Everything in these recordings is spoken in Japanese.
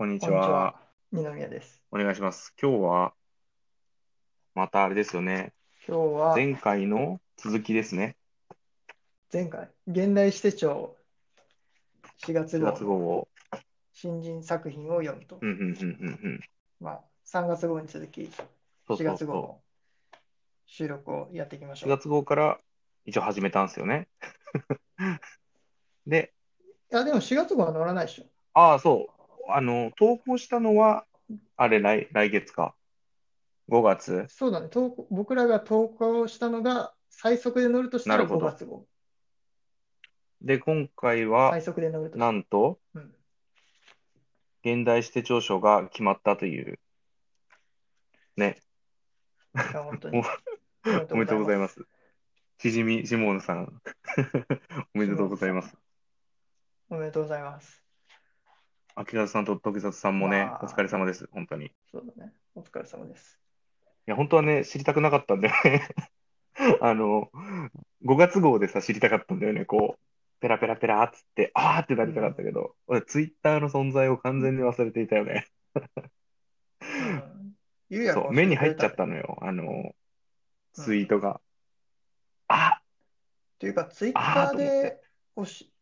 こんにちは。は。二宮です。お願いします。今日は、またあれですよね。今日は前回の続きですね。前回、現代史手帳4月4号月号のを。新人作品を読むとう。ん、うん、うん、うん、うん。まあ、3月号に続き、4そうそうそ月号の収録をやっていきましう。4ょう。月号から一応始めたんですよね。で、いや、でも4月号は乗らないでしょ。ああ、そう。あの、投稿したのは、あれ、来、来月か？5月？そうだね。投稿僕らが投稿したのが最速で乗るとしたら5なるほど月号。で、今回は最、速で乗ると。なんと、うん。現代史手帳賞が決まったという。ね。いや、本当に。おめでとうございす。ます。しじみ、シモーヌさん。おめでとうございます。おめでとうございます。秋里さんと時里さんもね、まあお疲れ様です。本当に。いそうだね。お疲れ様です。や、本当はね、知りたくなかったんだよね。あの、5月号でさ、知りたかったんだよね。こう、ペラペラペラっつって、あーってなりたかったけど、俺、ツイッターの存在を完全に忘れていたよね。うん。ゆうやがそう、目に入っちゃったねのよ。あの、ツイートが。あというか、ツイッターあーと思ってで、おし、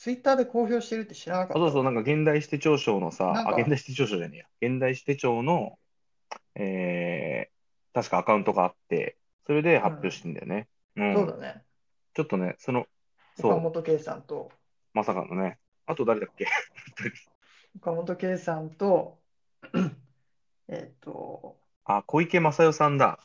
ツイッターで公表してるって知らなかった。そうそう、なんか現代史手帳賞のさ、なんかあ、現代史手帳賞じゃねえや。現代史手帳の、えー、確かアカウントがあって、それで発表してんだよね。うん。そうだね。ちょっとね、その、そう、岡本圭さんと、まさかのね。あと誰だっけ？岡本圭さんと、えっと、あ、小池正代さんだ。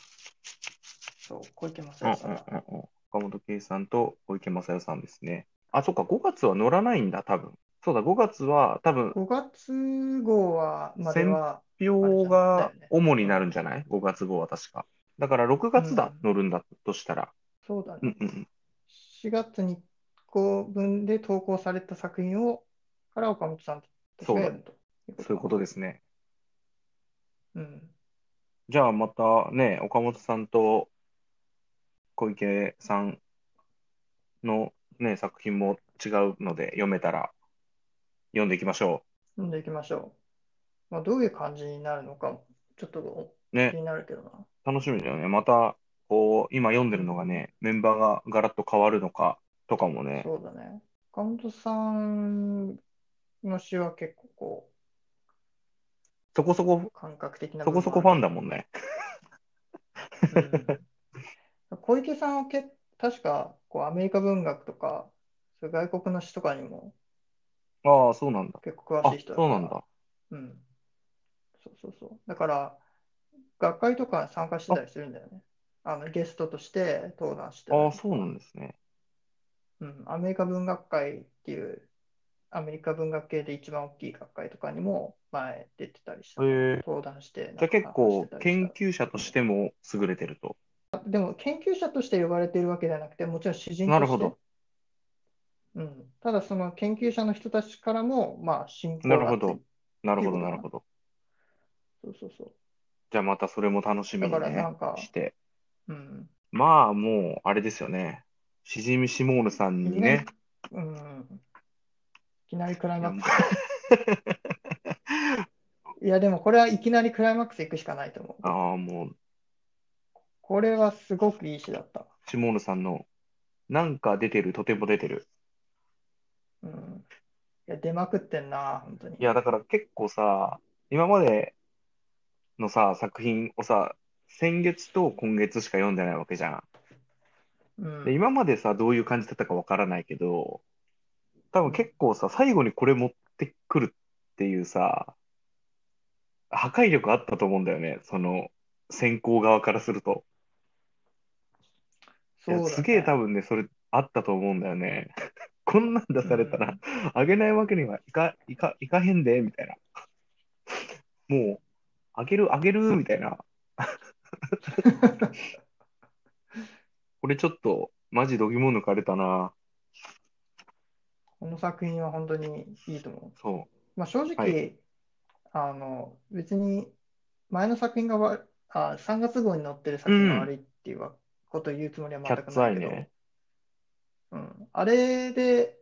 そう、小池正うんうん代さんんうん。岡本圭さんと小池正代さんですね。あ、そっか、5月は乗らないんだ、多分。そうだ、5月は多分、5月号は、までは、表が主になるんじゃない ?5 月号は確か。だから6月だ、うん乗るんだとしたら。そうだね。うんうんうん。4月に個分で投稿された作品を、から岡本さんたちが読むというそういうことですね。うん。じゃあまたね、岡本さんと小池さんのね、作品も違うので読めたら読んでいきましょ読んでいきましょう。まあ、どういう感じになるのか、ちょっとう。気ね、になるけどな。楽しみだよね。また、こう、今読んでるのがね、メンバーがガラッと変わるのかとかもね、そうだね。岡本さんの詩は結構こそこそこう、、感覚的なそこそこファンだもんね。うん小池さんはけ確かこうアメリカ文学とか、そういう外国の詩とかにもああ、そうなんだ。結構詳あしい、人だからそうなんだ。うん。そうそうそう。だから、学会とか参加してたりするんだよね。あのゲストとして登壇してああ、そうなんですね。うん、アメリカ文学会っていう、アメリカ文学系で一番大きい学会とかにも前出てたりした。へえ登壇して、じゃあ結構研究者としても優れてると。でも研究者として呼ばれているわけではなくて、もちろん詩人として。なるほど。うん、ただその研究者の人たちからも、まあ、信仰がなるほど。なるほど、ななるほど。そうそうそう。じゃあまたそれも楽しみにだからねなんかして。うん。まあもう、あれですよね。しじみシモールさんにね。うん。いきなりクライマックス。いや、でもこれはいきなりクライマックス行くしかないと思う。ああ、もう、これはすごくいい詩だった。シモールさんの、なんか出てる、とても出てる。うん。いや、出まくってんな、本当に。いや、だから結構さ、今までのさ、作品をさ、先月と今月しか読んでないわけじゃん。うんで、今までさ、どういう感じだったかわからないけど、多分結構さ、最後にこれ持ってくるっていうさ、破壊力あったと思うんだよね。その、先行側からすると。そうすげえ多分ね、それあったと思うんだよね。こんなん出されたら、あげないわけにはいか、いか、いかへんで、みたいな。もう、あげる、あげる、みたいな。これちょっと、マジ度肝抜かれたな。この作品は本当にいいと思う。そまあ、正直、はいあの、別に前の作品がわあ、3月号に載ってる作品が悪いっていうことを言うつもりはう。キ全ャッツアイくないけど、ね。うん、あれで、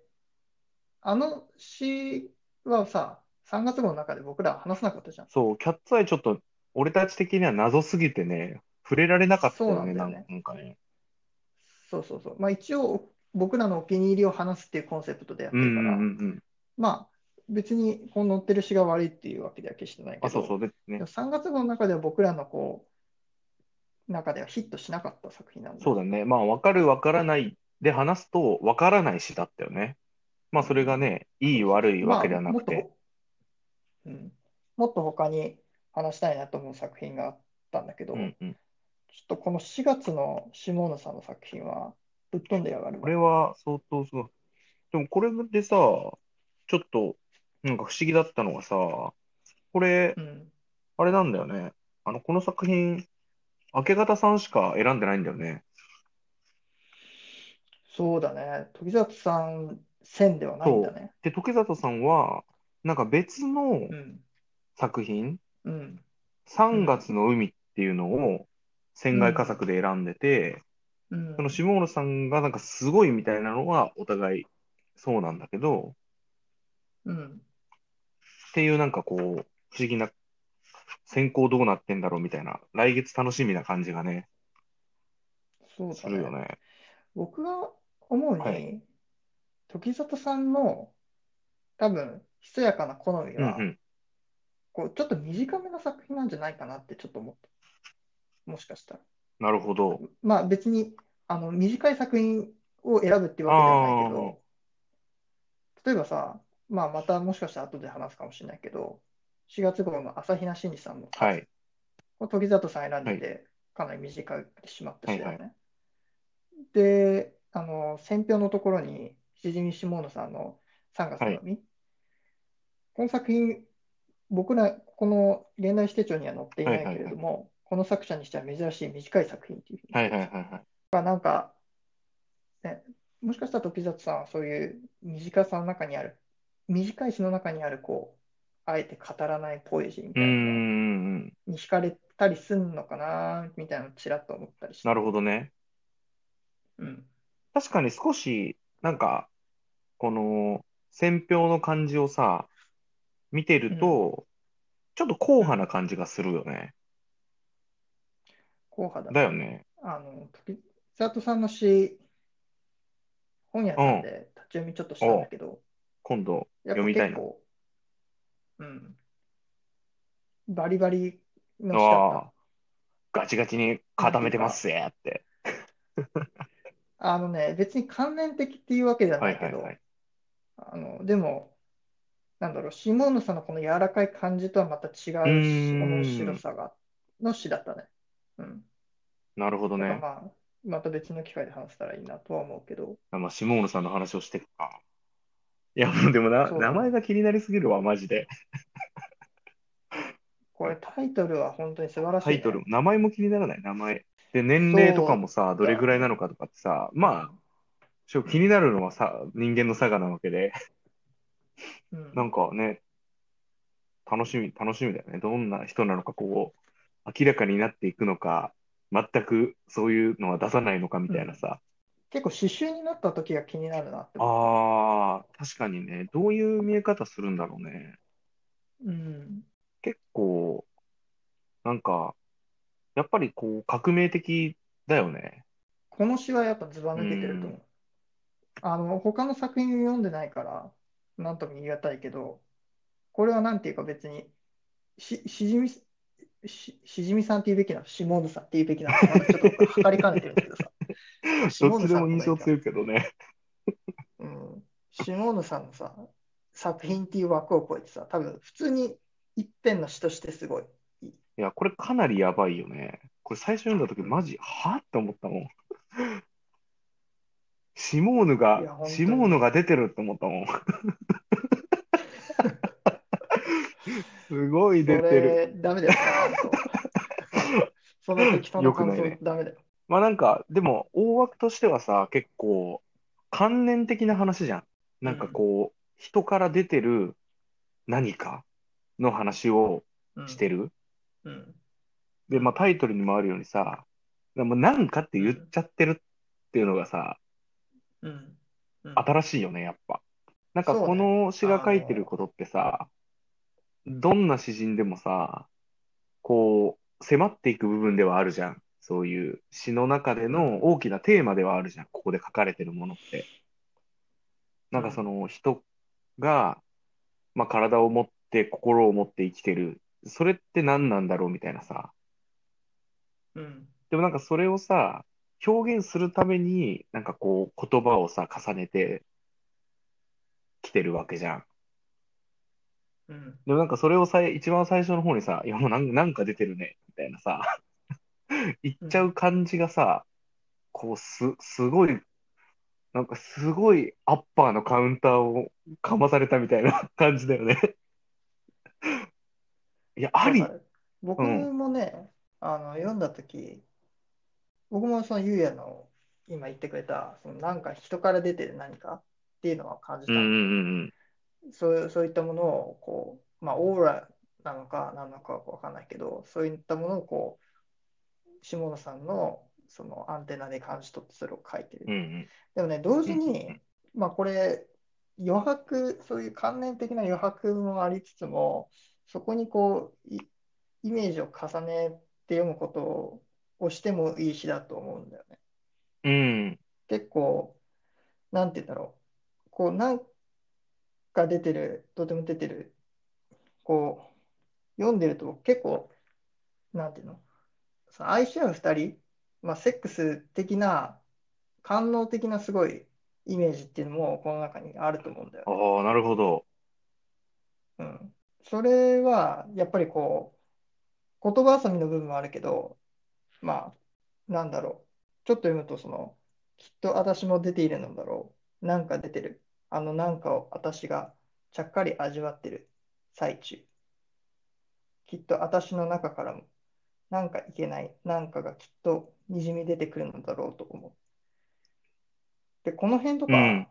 あの詩はさ、3月号の中で僕らは話さなかったじゃん。そう、キャッツアイちょっと、俺たち的には謎すぎてね、触れられなかったそうよね、なんね。なんかね。そうそうそう。まあ一応、僕らのお気に入りを話すっていうコンセプトでやってうんうんるから、うんうん。まあ別にこの載ってる詩が悪いっていうわけでは決してないけあ、そうそど、うですねでも。3月号の中では僕らのこう、中ではヒットしなかった作品なん。そうだね。まあ、わかるわからないで話すと、わからない詩だったよね。まあ、それがね、いい悪いわまあけではなもっとくて。ほ、うん、もっと他に話したいなと思う作品があったんだけど、うんうん。ちょっとこの4月の下野さんの作品はぶっ飛んでやがるわ。これは相当すごい。でも、これでさ、ちょっと、なんか不思議だったのがさ、これう、ん。あれなんだよね。あの、この作品、明け方さんしか選んでないんだよね。そうだね。時里さん線ではないんだね。で、時里さんは、なんか別のうん。作品、うん。3月の海っていうのを、船外佳作で選んでて、うん。その下野さんがなんかすごいみたいなのはお互いそうなんだけど、うん。っていうなんかこう、不思議な、選考どうなってんだろうみたいな、来月楽しみな感じがね、そう。するよね。僕が思うはいに、時里さんの多分、ひそやかな好みは、うんうん。こう、ちょっと短めの作品なんじゃないかなってちょっと思った。もしかしたら。なるほど。まあ別に、あの、短い作品を選ぶっていうわけではないけど、例えばさ、まあまたもしかしたら後で話すかもしれないけど、4月号の朝比奈真司さんのはい。これ時里さん選んでて、かなり短いしまったしだよはいね。で、あの、選評のところに、しじみ下野さんの3月の海、この作品、僕ら、この現代史手帳には載っていないけれども、この作者にしては珍しい短い作品っていうふうにはいはいはいはい。まあなんか、ね、もしかしたら時里さんはそういう短さの中にある、短い詩の中にある、こう、あえて語らないポエジーみたいな。に惹かれたりすんのかな、みたいなのちらっと思ったりして。なるほどね。うん。確かに少し、なんか、この、選評の感じをさ、見てると、ちょっと硬派な感じがするよね。硬派だ。だよね。あの、時里さんの詩、本屋さんで立ち読みちょっとしたんだけど、今度読みたいな。結構、うん。バリバリの詩だった。ああ、ガチガチに固めてますぜって。あのね、別に関連的っていうわけでははないいけど、はいはい。あの、でも、なんだろう、シモーヌさんのこの柔らかい感じとはまた違うし、うーんこの面白さが、の詩だったね。うん。なるほどね。だからまあ、また別の機会で話せたらいいなとは思うけど、まあ、シモーヌさんの話をしてるか。いや、もうでもな、そう名前が気になりすぎるわ、マジで。これタイトルは本当に素晴らしいね。タイトル、名前も気にならない、名前。で、年齢とかもさ、どれぐらいなのかとかってさ、まあ、ちょ気になるのはさ、人間の差がなわけで、うん、なんかね、楽しみ、楽しみだよね。どんな人なのか、こう、明らかになっていくのか、全くそういうのは出さないのかみたいなさ。結構刺繍になった時が気になるなって思ああ、確かにね、どういう見え方するんだろうね。う。うん。結構、なんか、やっぱりこう、革命的だよね。この詩はやっぱずば抜けてると思う。あの、他の作品を読んでないから、なんとも言い難いけど、これはなんていうか別に、し、しじみ、し、しじみさんって言うべきなの、しもぬさんって言うべきなの？ちょっと測りかねてるんだけどさ。どっちでも印象強いけどね。うん。シモーヌさんのさ、作品っていう枠を超えてさ、多分普通に一編の詩としてすごい。いや、これかなりやばいよね。これ最初読んだ時マジ、はって思ったもん。シモーヌがシモーヌが出てるって思ったもん。すごい出てる。ダメだよ、その適当な感想ねダメだよ。まあなんか、でも、大枠としてはさ、結構、観念的な話じゃん。なんかこう、人から出てる何かの話をうんしてる。うん。で、まあタイトルにもあるようにさ、でも何かって言っちゃってるっていうのがさ、うん。うん新しいよね、やっぱ。なんかこの詩が書いてることってさ、どんな詩人でもさ、こう、迫っていく部分ではあるじゃん。そういう詩の中での大きなテーマではあるじゃん。ここで書かれてるものって。なんかその人が、まあ、体を持って心を持って生きてる。それって何なんだろうみたいなさ。うん。でもなんかそれをさ、表現するために、なんかこう言葉をさ、重ねてきてるわけじゃん。うん。でもなんかそれをさい、一番最初の方にさ、いやもうなんなんか出てるね、みたいなさ、言っちゃう感じがさ、こうす、すごい、なんかすごいアッパーのカウンターをかまされたみたいな 感じだよね。いや、あり僕もね、あの読んだとき、僕もそのゆうやの今言ってくれた、そのなんか人から出てる何かっていうのは感じたうんうの。んそう、そういったものをこう、まあ、オーラなのか何なのかわかんないけど、そういったものをこう、下野さんのそのアンテナで感じ取ってそれを書いてる。うんうん。でもね、同時うんうんまあこれ、余白、そういう観念的な余白もありつつも、そこにこう、いイメージを重ねて読むことをしてもいい詩だと思うんだよね。うん。結構、なんて言うんだろう、こう、なんか出てる、とても出てる、こう、読んでると結構、なんていうの、その愛し合う二人、まあ、セックス的な、官能的なすごいイメージっていうのもこの中にあると思うんだよ。ああ、なるほど。うん。それは、やっぱりこう、言葉遊びの部分もあるけど、まあ、なんだろう。ちょっと読むと、その、きっと私も出ているのだろう。なんか出てる。あのなんかを私がちゃっかり味わってる最中。きっと私の中からも、なんかいけない、なんかがきっとにじみ出てくるのだろうと思う。で、この辺とか、うん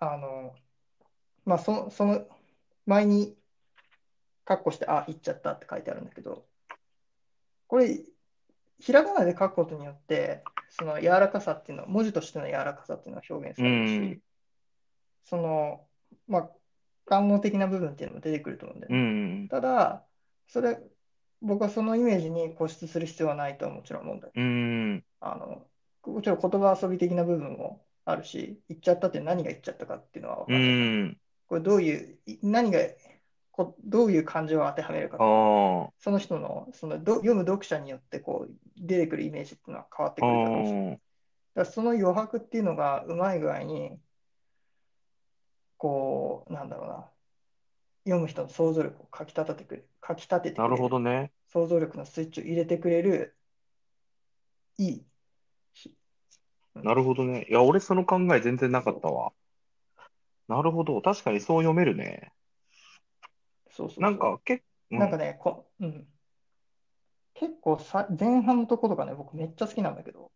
あの、まあ、そ、その、前に、カッコして、あ、言っちゃったって書いてあるんだけど、これ、ひらがなで書くことによって、その柔らかさっていうの、文字としての柔らかさっていうのは表現されるし、うんその、まあ、官能的な部分っていうのも出てくると思うんだようね。んただ、それ、僕はそのイメージに固執する必要はないとはもちろん思うんだよ。うん。あの、もちろん言葉遊び的な部分もあるし、言っちゃったって何が言っちゃったかっていうのは分かうん。これどういう、い何が、こどういう感情を当てはめるかその人の、そのど読む読者によってこう出てくるイメージっていうのは変わってあくるだろうし、だその余白っていうのがうまい具合に、こう、なんだろうな、読む人の想像力をかき立ててくれる、かき立ててくなるほどね。想像力のスイッチを入れてくれる、いいし、なるほどね。いや、俺その考え全然なかったわ。なるほど。確かにそう読めるね。そうそうそうなんか、け、うんなんかね、こ、うん。結構さ、前半のところがね、僕めっちゃ好きなんだけど、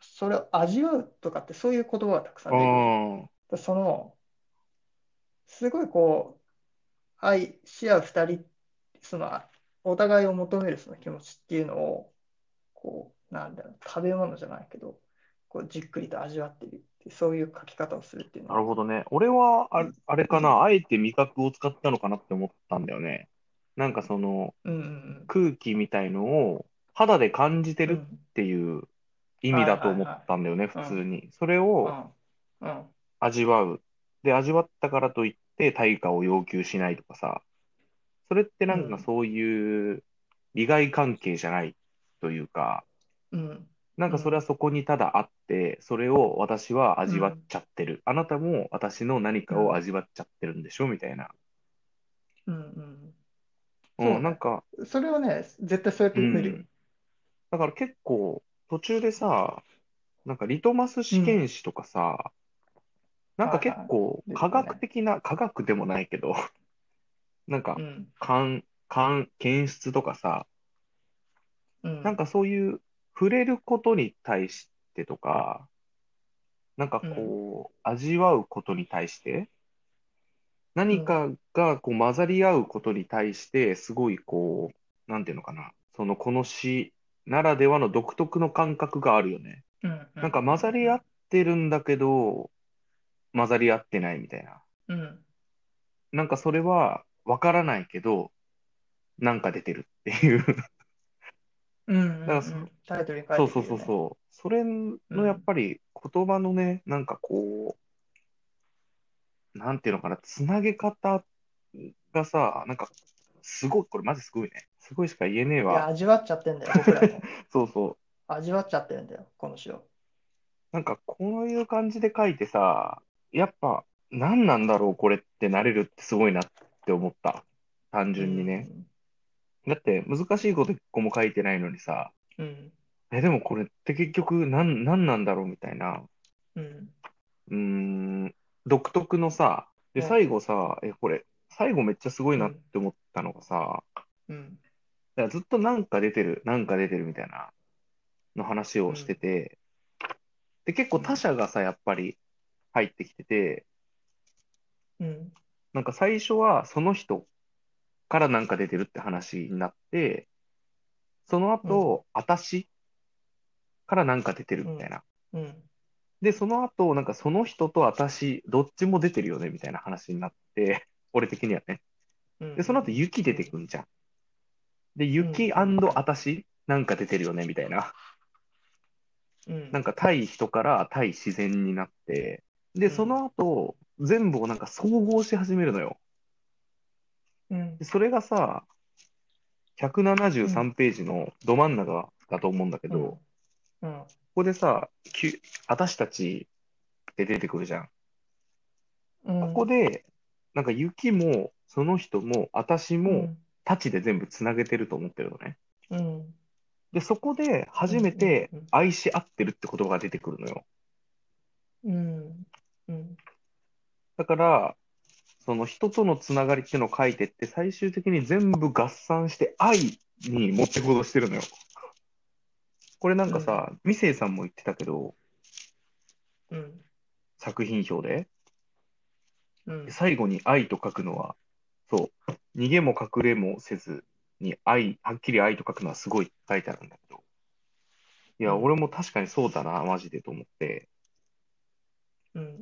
それを味わうとかってそういう言葉がたくさん出てくる。その、すごいこう、愛し合う二人、その、お互いを求めるその気持ちっていうのを、こう、なんだろう、食べ物じゃないけど、こう、じっくりと味わってるってそういう書き方をするっていうあ、のは、なるほどね。俺は、あ、あれかな。あえて味覚を使ったのかなって思ったんだよね。なんかその、うんうん空気みたいのを肌で感じてうん。うるっんていう意味だと思ったんだよね、はい普通に。それうをんうん味わう。で、味わったからといって対価を要求しないとかさ。それってなんうんかそういう利害関係じゃないというか、うんなんかそれはそこにただあって、それを私は味わっちゃってる。あなたも私の何かを味わっちゃってるんでしょみたいな。うんうんうん、そうねなんか、それはね、絶対そうやってう読めるよ。ん。だから結構途中でさ、なんかリトマス試験紙とかさ、なんか結構科学的な、科学でもないけど、なんかうん。勘、勘、検出とかさ、うん。なんかそういう触れることに対してとか、なんかこう、味わうことに対して、何かがこう混ざり合うことに対して、すごいこう、なんていうのかな、そのこの詩ならではの独特の感覚があるよね。うん。なんか混ざり合ってるんだけど、混ざり合ってないみたいな。うんなんかそれはわからないけど、なんか出てるっていう。うんうんだからそうん。タイトルに書いそうそうてるよね。そうそう。それのやっぱり言葉のね、なんかこう、なんていうのかな、つなげ方がさ、なんか、すごい、これマジすごいね。すごいしか言えねえいや、わ。味わっちゃってんだよ、僕らも。そうそう。味わっちゃってるんだよ、この詩を。なんか、こういう感じで書いてさ、やっぱ、何なんだろう、これってなれるってすごいなって思った。単純にね。だって、難しいこと一個も書いてないのにさ、うん。え、でもこれって結局、なん、何なんだろうみたいな。うん。うーん、独特のさ、で、うん最後さ、え、これ、最後めっちゃすごいなって思ったのがさ、うん。だからずっとなんか出てる、なんか出てるみたいなの話をしてて、で、結構他者がさ、やっぱり入ってきてて、うん。なんか最初はその人からなんか出てるって話になって、その後、私からなんか出てるみたいな。うん。で、その後、なんかその人と私、どっちも出てるよねみたいな話になって、俺的にはね。うん。で、その後、雪出てくんじゃん。で、雪私、なんか出てるよねみたいな。うん。なんか対人から対自然になって、で、うんその後、全部をなんか総合し始めるのよ。うんで。それがさ、173ページのど真ん中だと思うんだけど、うん。ここでさ、きゅ私たちって出てくるじゃん。うん。ここで、なんか雪も、その人も、私も、うん、たちで全部つなげてると思ってるのね。うん。で、そこで初めてうんうんうん愛し合ってるって言葉が出てくるのよ。うん。うん。だから、その人とのつながりっていうのを書いてって、最終的に全部合算して愛に持ってこうとしてるのよ。これなんかさ、ミセイさんも言ってたけど、うん。作品表で、うん。最後に愛と書くのは、そう、逃げも隠れもせずに愛、はっきり愛と書くのはすごいって書いてあるんだけど、いや、うん俺も確かにそうだな、マジでと思って、うん。うん。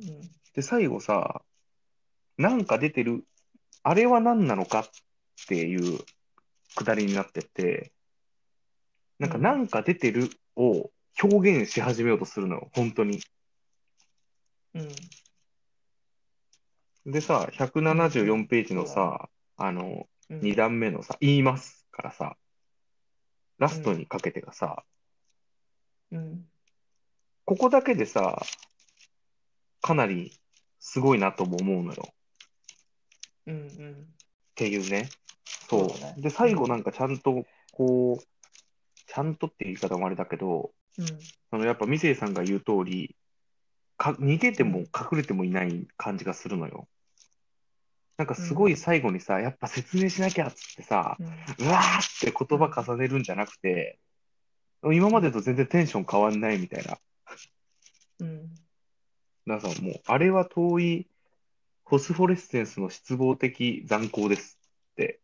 で、最後さ、なんか出てる、あれは何なのかっていうくだりになってて、なんかうんなんか出てるを表現し始めようとするのよ、本当に。うん。でさ、174ページのさ、あの、うん。2段目のさ、言いますからさ、ラストにかけてがさ、うん。ここだけでさ、かなりすごいなとも思うのよ。うん。うん。っていうね。そう。そうだねで、最後なんかちゃんと、こう、ちゃんとっていう言い方もあれだけど、うん。あの、やっぱミセイさんが言う通り、か、逃げても隠れてもいない感じがするのよ。なんかすごい最後にさ、やっぱ説明しなきゃっつってさ、うん。うわーって言葉重ねるんじゃなくて、今までと全然テンション変わんないみたいな。うん。だからさ、もう、あれは遠いフォスフォレッセンスの失望的残光ですって、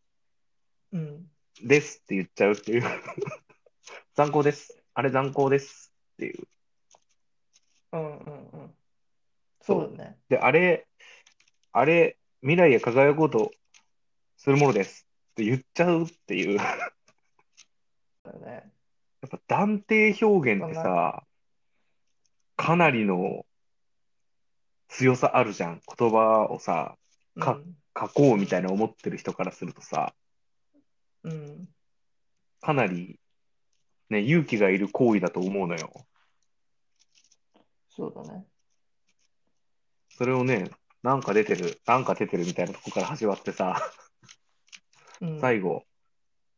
うん。ですって言っちゃうっていう。残光です。あれ残光ですっていう。うん。うん。うん。そうだね。で、あれ、あれ、未来へ輝こうとするものですって言っちゃうっていう。やだよね。っぱ断定表現ってさ、かなりの強さあるじゃん。言葉をさ、かうん。書こうみたいな思ってる人からするとさ、うん。かなり、ね、勇気がいる行為だと思うのよ。そうだね。それをね、なんか出てる、なんか出てるみたいなとこから始まってさ、うん。最後、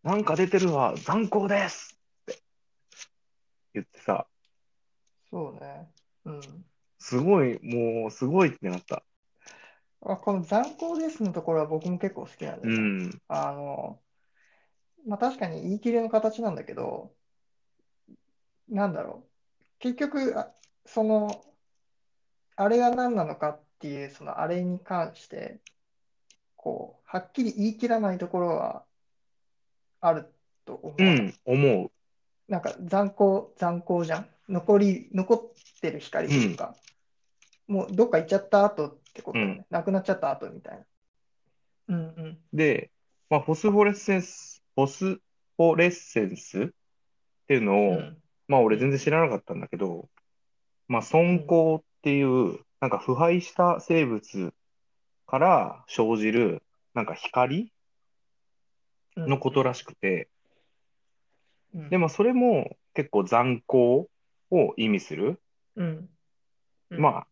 なんか出てるわ、残光ですって言ってさ、そうね。うん。すごい、もう、すごいってなった。あ、この残光ですのところは僕も結構好きなんだうよね。ん、あの、まあ確かに言い切れの形なんだけど、なんだろう。結局、あその、あれが何なのかっていう、そのあれに関して、こう、はっきり言い切らないところはあると思う。うん、思う。なんか残光、残光じゃん。残り、残ってる光というか、もうどっか行っちゃった後ってことだよね。なくなっちゃった後みたいな。うんうん。で、まあ、フォスフォレッセンス、フォスフォレッセンスっていうのを、うん。まあ俺全然知らなかったんだけど、まあ損光っていう、なんか腐敗した生物から生じる、なんか光うん。のことらしくて、うん。で、まあそれも結構残光を意味する、うん。うん。まあ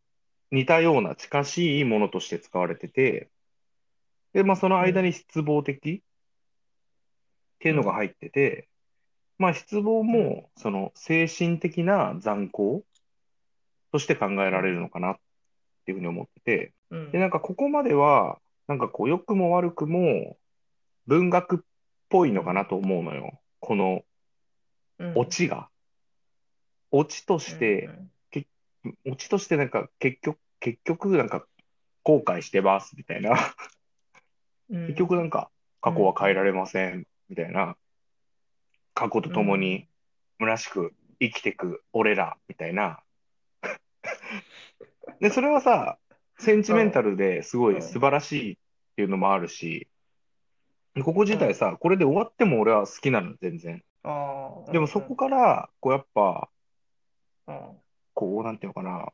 似たような近しいものとして使われてて、で、まあその間に失望的っていうのが入ってて、まあ失望もその精神的な残光として考えられるのかなっていうふうに思ってて、うんで、なんかここまでは、なんかこう良くも悪くも文学っぽいのかなと思うのよ。このうんオチが。オチとして、オチとしてなんか結局、結局なんか後悔してますみたいな。うん結局なんか過去は変えられませんみたいな。過去と共に虚しく生きてく俺らみたいな。で、それはさ、センチメンタルですごい素晴らしいっていうのもあるし、ここ自体さ、これで終わっても俺は好きなの、全然。でもそこから、こうやっぱ、うんこう、なんていうのかな、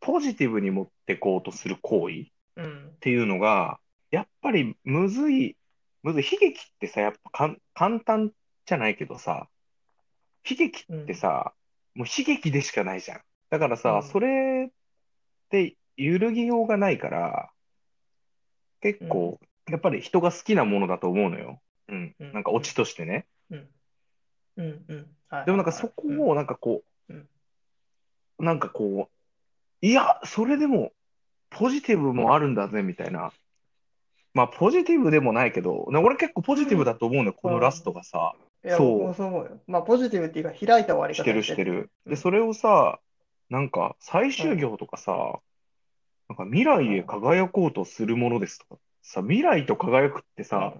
ポジティブに持ってこうとする行為っうんていうのが、やっぱりむずい、むずい。悲劇ってさ、やっぱかん簡単じゃないけどさ、悲劇ってさ、もう悲劇でしかないじゃん。だからさ、うんそれって揺るぎようがないから、結構、やっぱり人が好きなものだと思うのよ。うん。うんなんかオチとしてね。うんうんうんはいでもなんかそこをなんかこう、うんなんかこう、いや、それでもポジティブもあるんだぜみたいな。まあポジティブでもないけど、ね俺結構ポジティブだと思うのよ、このラストがさ。いやそう。僕もそう思うよ。まあポジティブっていうか開いた終わり方してるしてる。うんで、それをさ、なんか最終行とかさ、なんか未来へ輝こうとするものですとか、さ、未来と輝くってさ、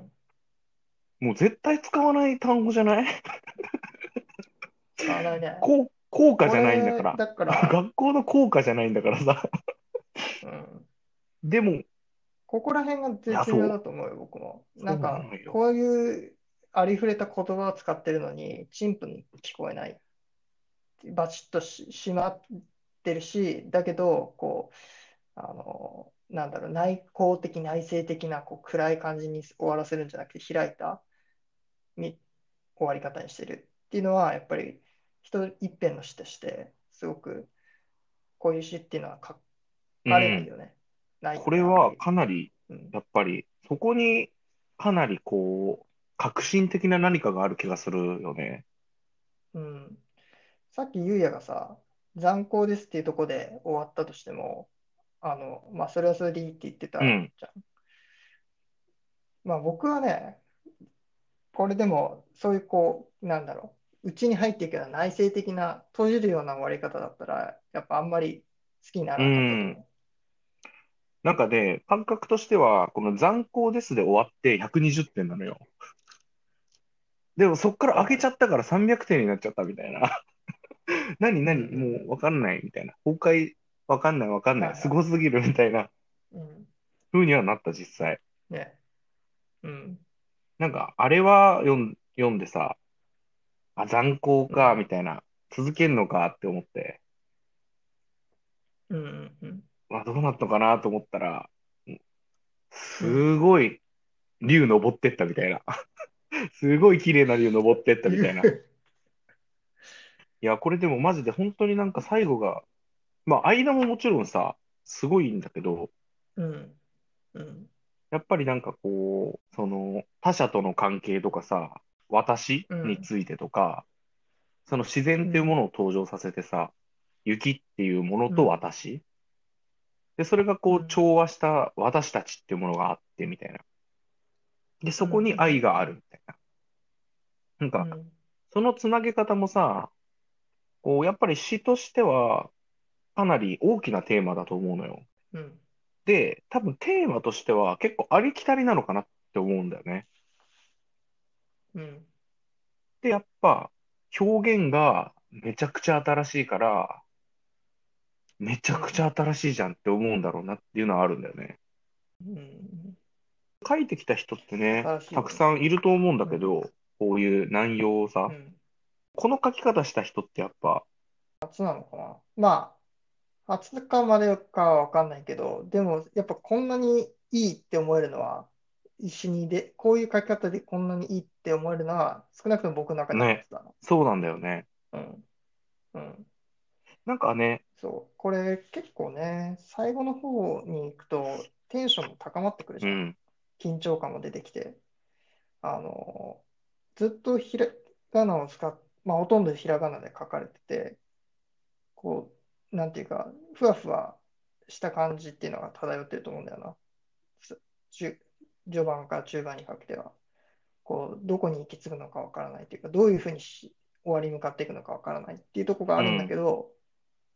もう絶対使わない単語じゃない？うんあのね。こう効果じゃないんだからだから、学校の効果じゃないんだからさ。うんでも、ここら辺が絶妙だと思うよ、僕も。なんかこういうありふれた言葉を使ってるのに、陳腐に聞こえない。バチッとし締まってるし、だけど、こう、あの、なんだろう、内向的、内省的な、こう、暗い感じに終わらせるんじゃなくて、開いたみ終わり方にしてるっていうのは、やっぱり、人一辺の詩として、すごく、こういう詩っていうのは書かれないよね。ないこれはかなり、うんやっぱり、そこにかなりこう、革新的な何かがある気がするよね。うん、さっきゆうやがさ、残酷ですっていうところで終わったとしても、あの、まあ、それはそれでいいって言ってたじゃん。うんまあ、僕はね、これでも、そういうこう、なんだろう、内に入っていくような内省的な、閉じるような終わり方だったら、やっぱあんまり好きにならなかっなんかね、感覚としては、この残酷ですで終わって120点なのよ。でもそっから上げちゃったから300点になっちゃったみたいな。何何？もうわかんないみたいな。崩壊？わかんないわかんない。はいはいすごすぎるみたいなう。うん。風にはなった実際。ね。うん。なんか、あれは読ん読んでさ、あ、残酷か、みたいな。続けんのかって思って、うんうんうん。まあ、どうなったのかなと思ったら、すごい、竜登ってったみたいな。すごい綺麗な竜登ってったみたいな。いや、これでもマジで本当になんか最後が、まあ、間ももちろんさ、すごいんだけど、うん。うん。やっぱりなんかこう、その、他者との関係とかさ、私についてとか、その自然っていうものを登場させてさ、雪っていうものと私。で、それがこう調和した私たちっていうものがあってみたいな。で、そこに愛があるみたいな。なんか、うんそのつなげ方もさ、こう、やっぱり詩としては、かなり大きなテーマだと思うのよ。うん。で、多分テーマとしては結構ありきたりなのかなって思うんだよね。うん。で、やっぱ表現がめちゃくちゃ新しいから、めちゃくちゃ新しいじゃんって思うんだろうなっていうのはあるんだよね。うん。書いてきた人ってね素晴らしい、ねたくさんいると思うんだけど、こういう内容をさう、ん。この書き方した人ってやっぱ、初なのかな。まあ、初かまでかはわかんないけど、でもやっぱこんなにいいって思えるのは、一緒にで、こういう書き方でこんなにいいって思えるのは、少なくとも僕の中では初だな。そうなんだよね。うん。うん。なんかね、そう。これ結構ね、最後の方に行くとテンションも高まってくるじゃん。うん、緊張感も出てきて。あの、ずっとひらがなを使っ、まあほとんどひらがなで書かれてて、こう、なんていうか、ふわふわした感じっていうのが漂ってると思うんだよな。す中序盤から中盤にかけては。こう、どこに行き着くのかわからないっていうか、どういうふうにし終わりに向かっていくのかわからないっていうところがあるんだけど、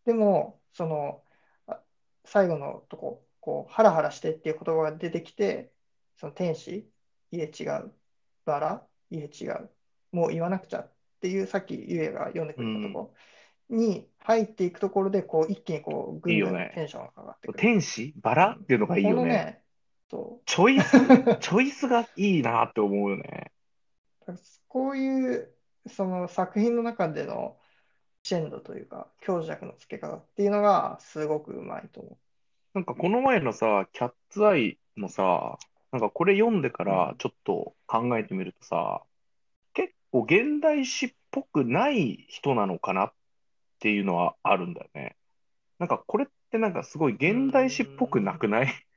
でも、その、あ最後のとこ、こう、ハラハラしてっていう言葉が出てきて、その天使、いえ違う、バラ、いえ違う、もう言わなくちゃっていう、さっきゆえが読んでくれたとこに入っていくところで、こう、一気にこう、ぐんぐんテンションが上がってくる。天使？バラ？っていうのがいいよね。このね、そチョイス、チョイスがいいなって思うよね。う、こういう、その作品の中でのシェンドというか、強弱のつけ方っていうのが、すごくうまいと思なんかこの前のさ、キャッツアイもさ、なんかこれ読んでからちょっと考えてみるとさ、結構現代詩っぽくない人なのかなっていうのはあるんだよね。なんかこれってなんかすごい現代詩っぽくなくない？う。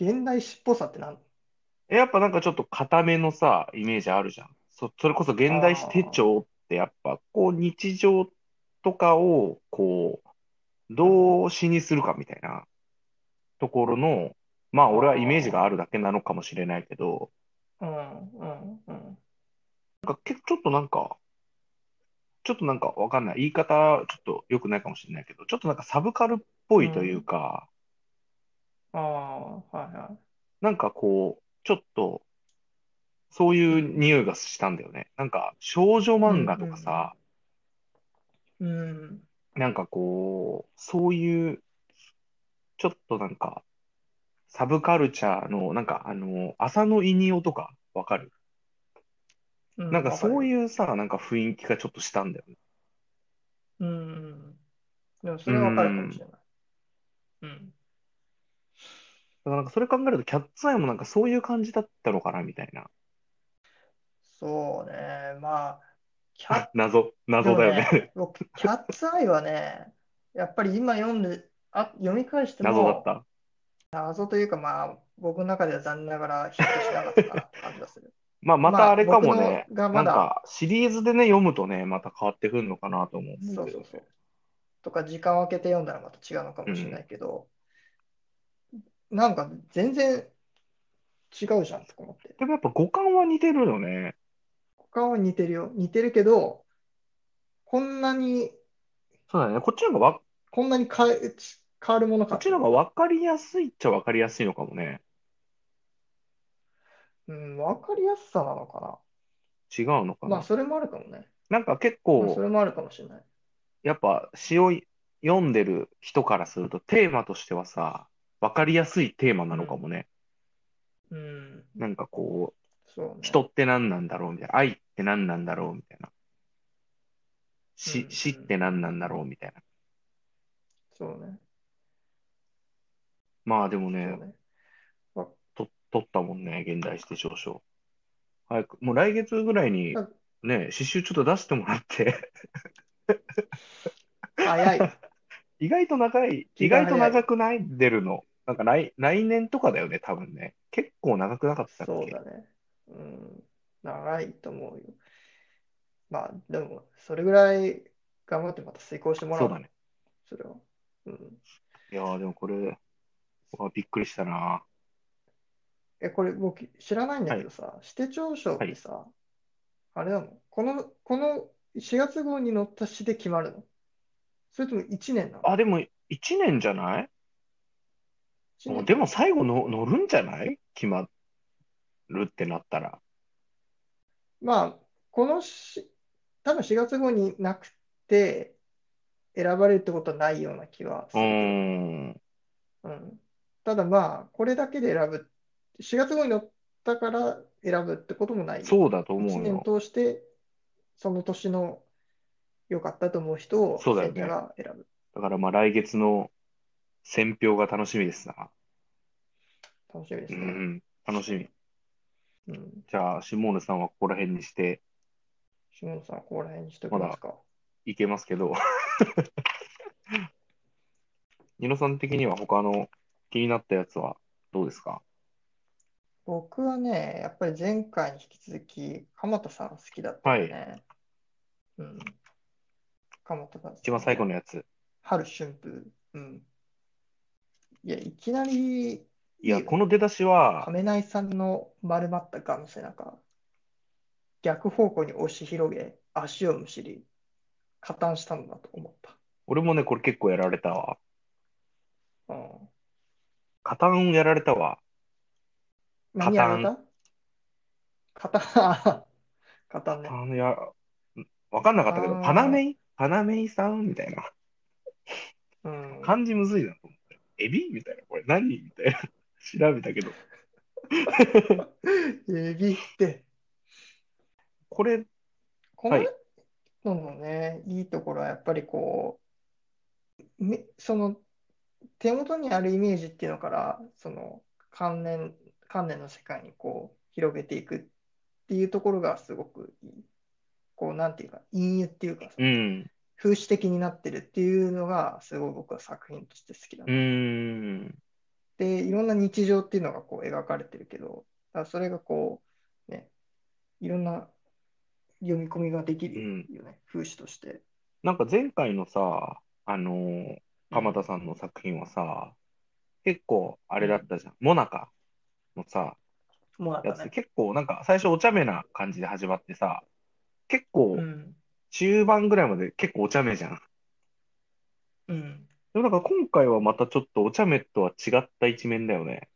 現代詩っぽさって何えやっぱなんかちょっと固めのさ、イメージあるじゃん。そ、それこそ現代詩手帳ってやっぱこう日常とかをこう、どう詩にするかみたいなところの、まあ俺はイメージがあるだけなのかもしれないけど、うん、うん、うん。なんか結構ちょっとなんか、ちょっとなんかわかんない。言い方ちょっと良くないかもしれないけど、ちょっとなんかサブカルっぽいというか、ああ、はいはい。なんかこう、ちょっと、そういう匂いがしたんだよね。なんか少女漫画とかさ、うん、なんかこう、そういう、ちょっとなんか、サブカルチャーの、なんかあの、浅野いにおとかわかる？うん、なんかそうう。いうさ、なんか雰囲気がちょっとしたんだよね。うん、うん。でもそれはわかるかもしれない。うん。だからなんかそれ考えると、キャッツアイもなんかそういう感じだったのかな、みたいな。そうね。まあ、キャッ 謎、謎だよね。でもね 僕キャッツアイはね、やっぱり今読んで、あ、読み返しても、謎だった。謎というか、まあ、僕の中では残念ながらヒットしなかった感じがする。まあ、またあれかもね。なん僕のがまだか、シリーズでね、読むとね、また変わってくるのかなと思うんだけどそうそうそう。とか、時間を空けて読んだらまた違うのかもしれないけど、なんか全然違うじゃんとか思って。でもやっぱ五感は似てるよね。他は似てるよ。似てるけど、こんなに、そうだね。こっちの方がわ、こんなに変え、変わるものかこっちの方が分かりやすいっちゃ分かりやすいのかもね。うん、わかりやすさなのか違うのかな。まあ、な。それもあるかもね。なんか結まあ、そ構、れもあるかもしれない。やっぱ詩を読んでる人からすると、テーマとしてはさ、分かりやすいテーマなのかもね。うん、なんかこう、そうね。人って何なんだろうみたいな。愛って何なんだろうみたいな。死う、ん死って何なんだろうみたいな。そうね。まあでもね、ね。と、取ったもんね、現代して上昇。早く、もう来月ぐらいにあね、詩集ちょっと出してもらって、早い。意外と長い、意外と長くない？出るの。なんか来、来年とかだよね、多分ね。結構長くなかったっけ？そうだね。うん、長いと思うよ。まあ、でも、それぐらい頑張ってまた遂行してもらおう。そうだね。それは。うん。いやー、でもこれ、びっくりしたな。え、これ僕知らないんだけどさ、指定長賞ってさ、あれなの？この、この4月号に載った詩で決まるの？それとも1年なの？あ、でも、1年じゃない？一年でも最後の乗るんじゃない？決まるってなったら。まあ、このし、多分4月号になくて選ばれるってことはないような気はするけん。ど。うん。ただまあ、これだけで選ぶ4月号に載ったから選ぶってこともない。そうだと思1年うよ。通して、その年の良かったと思う人をそうだよね。だからまあ来月の選評が楽しみですな。楽しみですね。うん、楽しみ。うん。じゃあ、シモーネさんはここら辺にして下野さん、ここら辺にしときますか。いけますけど。ニノさん的には他の気になったやつはどうですか？僕はね、やっぱり前回に引き続き、鎌田さん好きだったよね。うん。鎌田さん。一番最後のやつ。春春風。うん。いや、いきなり、いや、この出だしは、亀内さんの丸まったガの背中、逆方向に押し広げ、足をむしり、加担したんだと思っ俺もね、これ結構やられたわ。た。うん。加担やられたわ。何やられた？加担、あ 加担ね。あのや、わかんなかったけど、パナメイ？パナメイさん？みたいな。うん。漢字むずいなと。エビ？みたいな。これ何？みたいな。調べたけど。エビって、これ、こはいののね、いいところはやっぱりこう、めその手元にあるイメージっていうのから、その関連、関連の世界にこう広げていくっていうところがすごくいい。こう、なんていうか、隠喩っていうかさ、うん。風刺的になってるっていうのが、すごい僕は作品として好きだ。で、いろんな日常っていうのがこう描かれてるけど、だそれがこう、ね、いろんな読み込みができるよね、風刺として。なんか前回のさ、あのー、鎌田さんの作品はさ、結構あれだったじゃん。モナカのさ、やつ。結構なんか最初お茶目な感じで始まってさ、結構うん。中盤ぐらいまで結構お茶目じゃん。うん。でもなんか今回はまたちょっとお茶目とは違った一面だよね。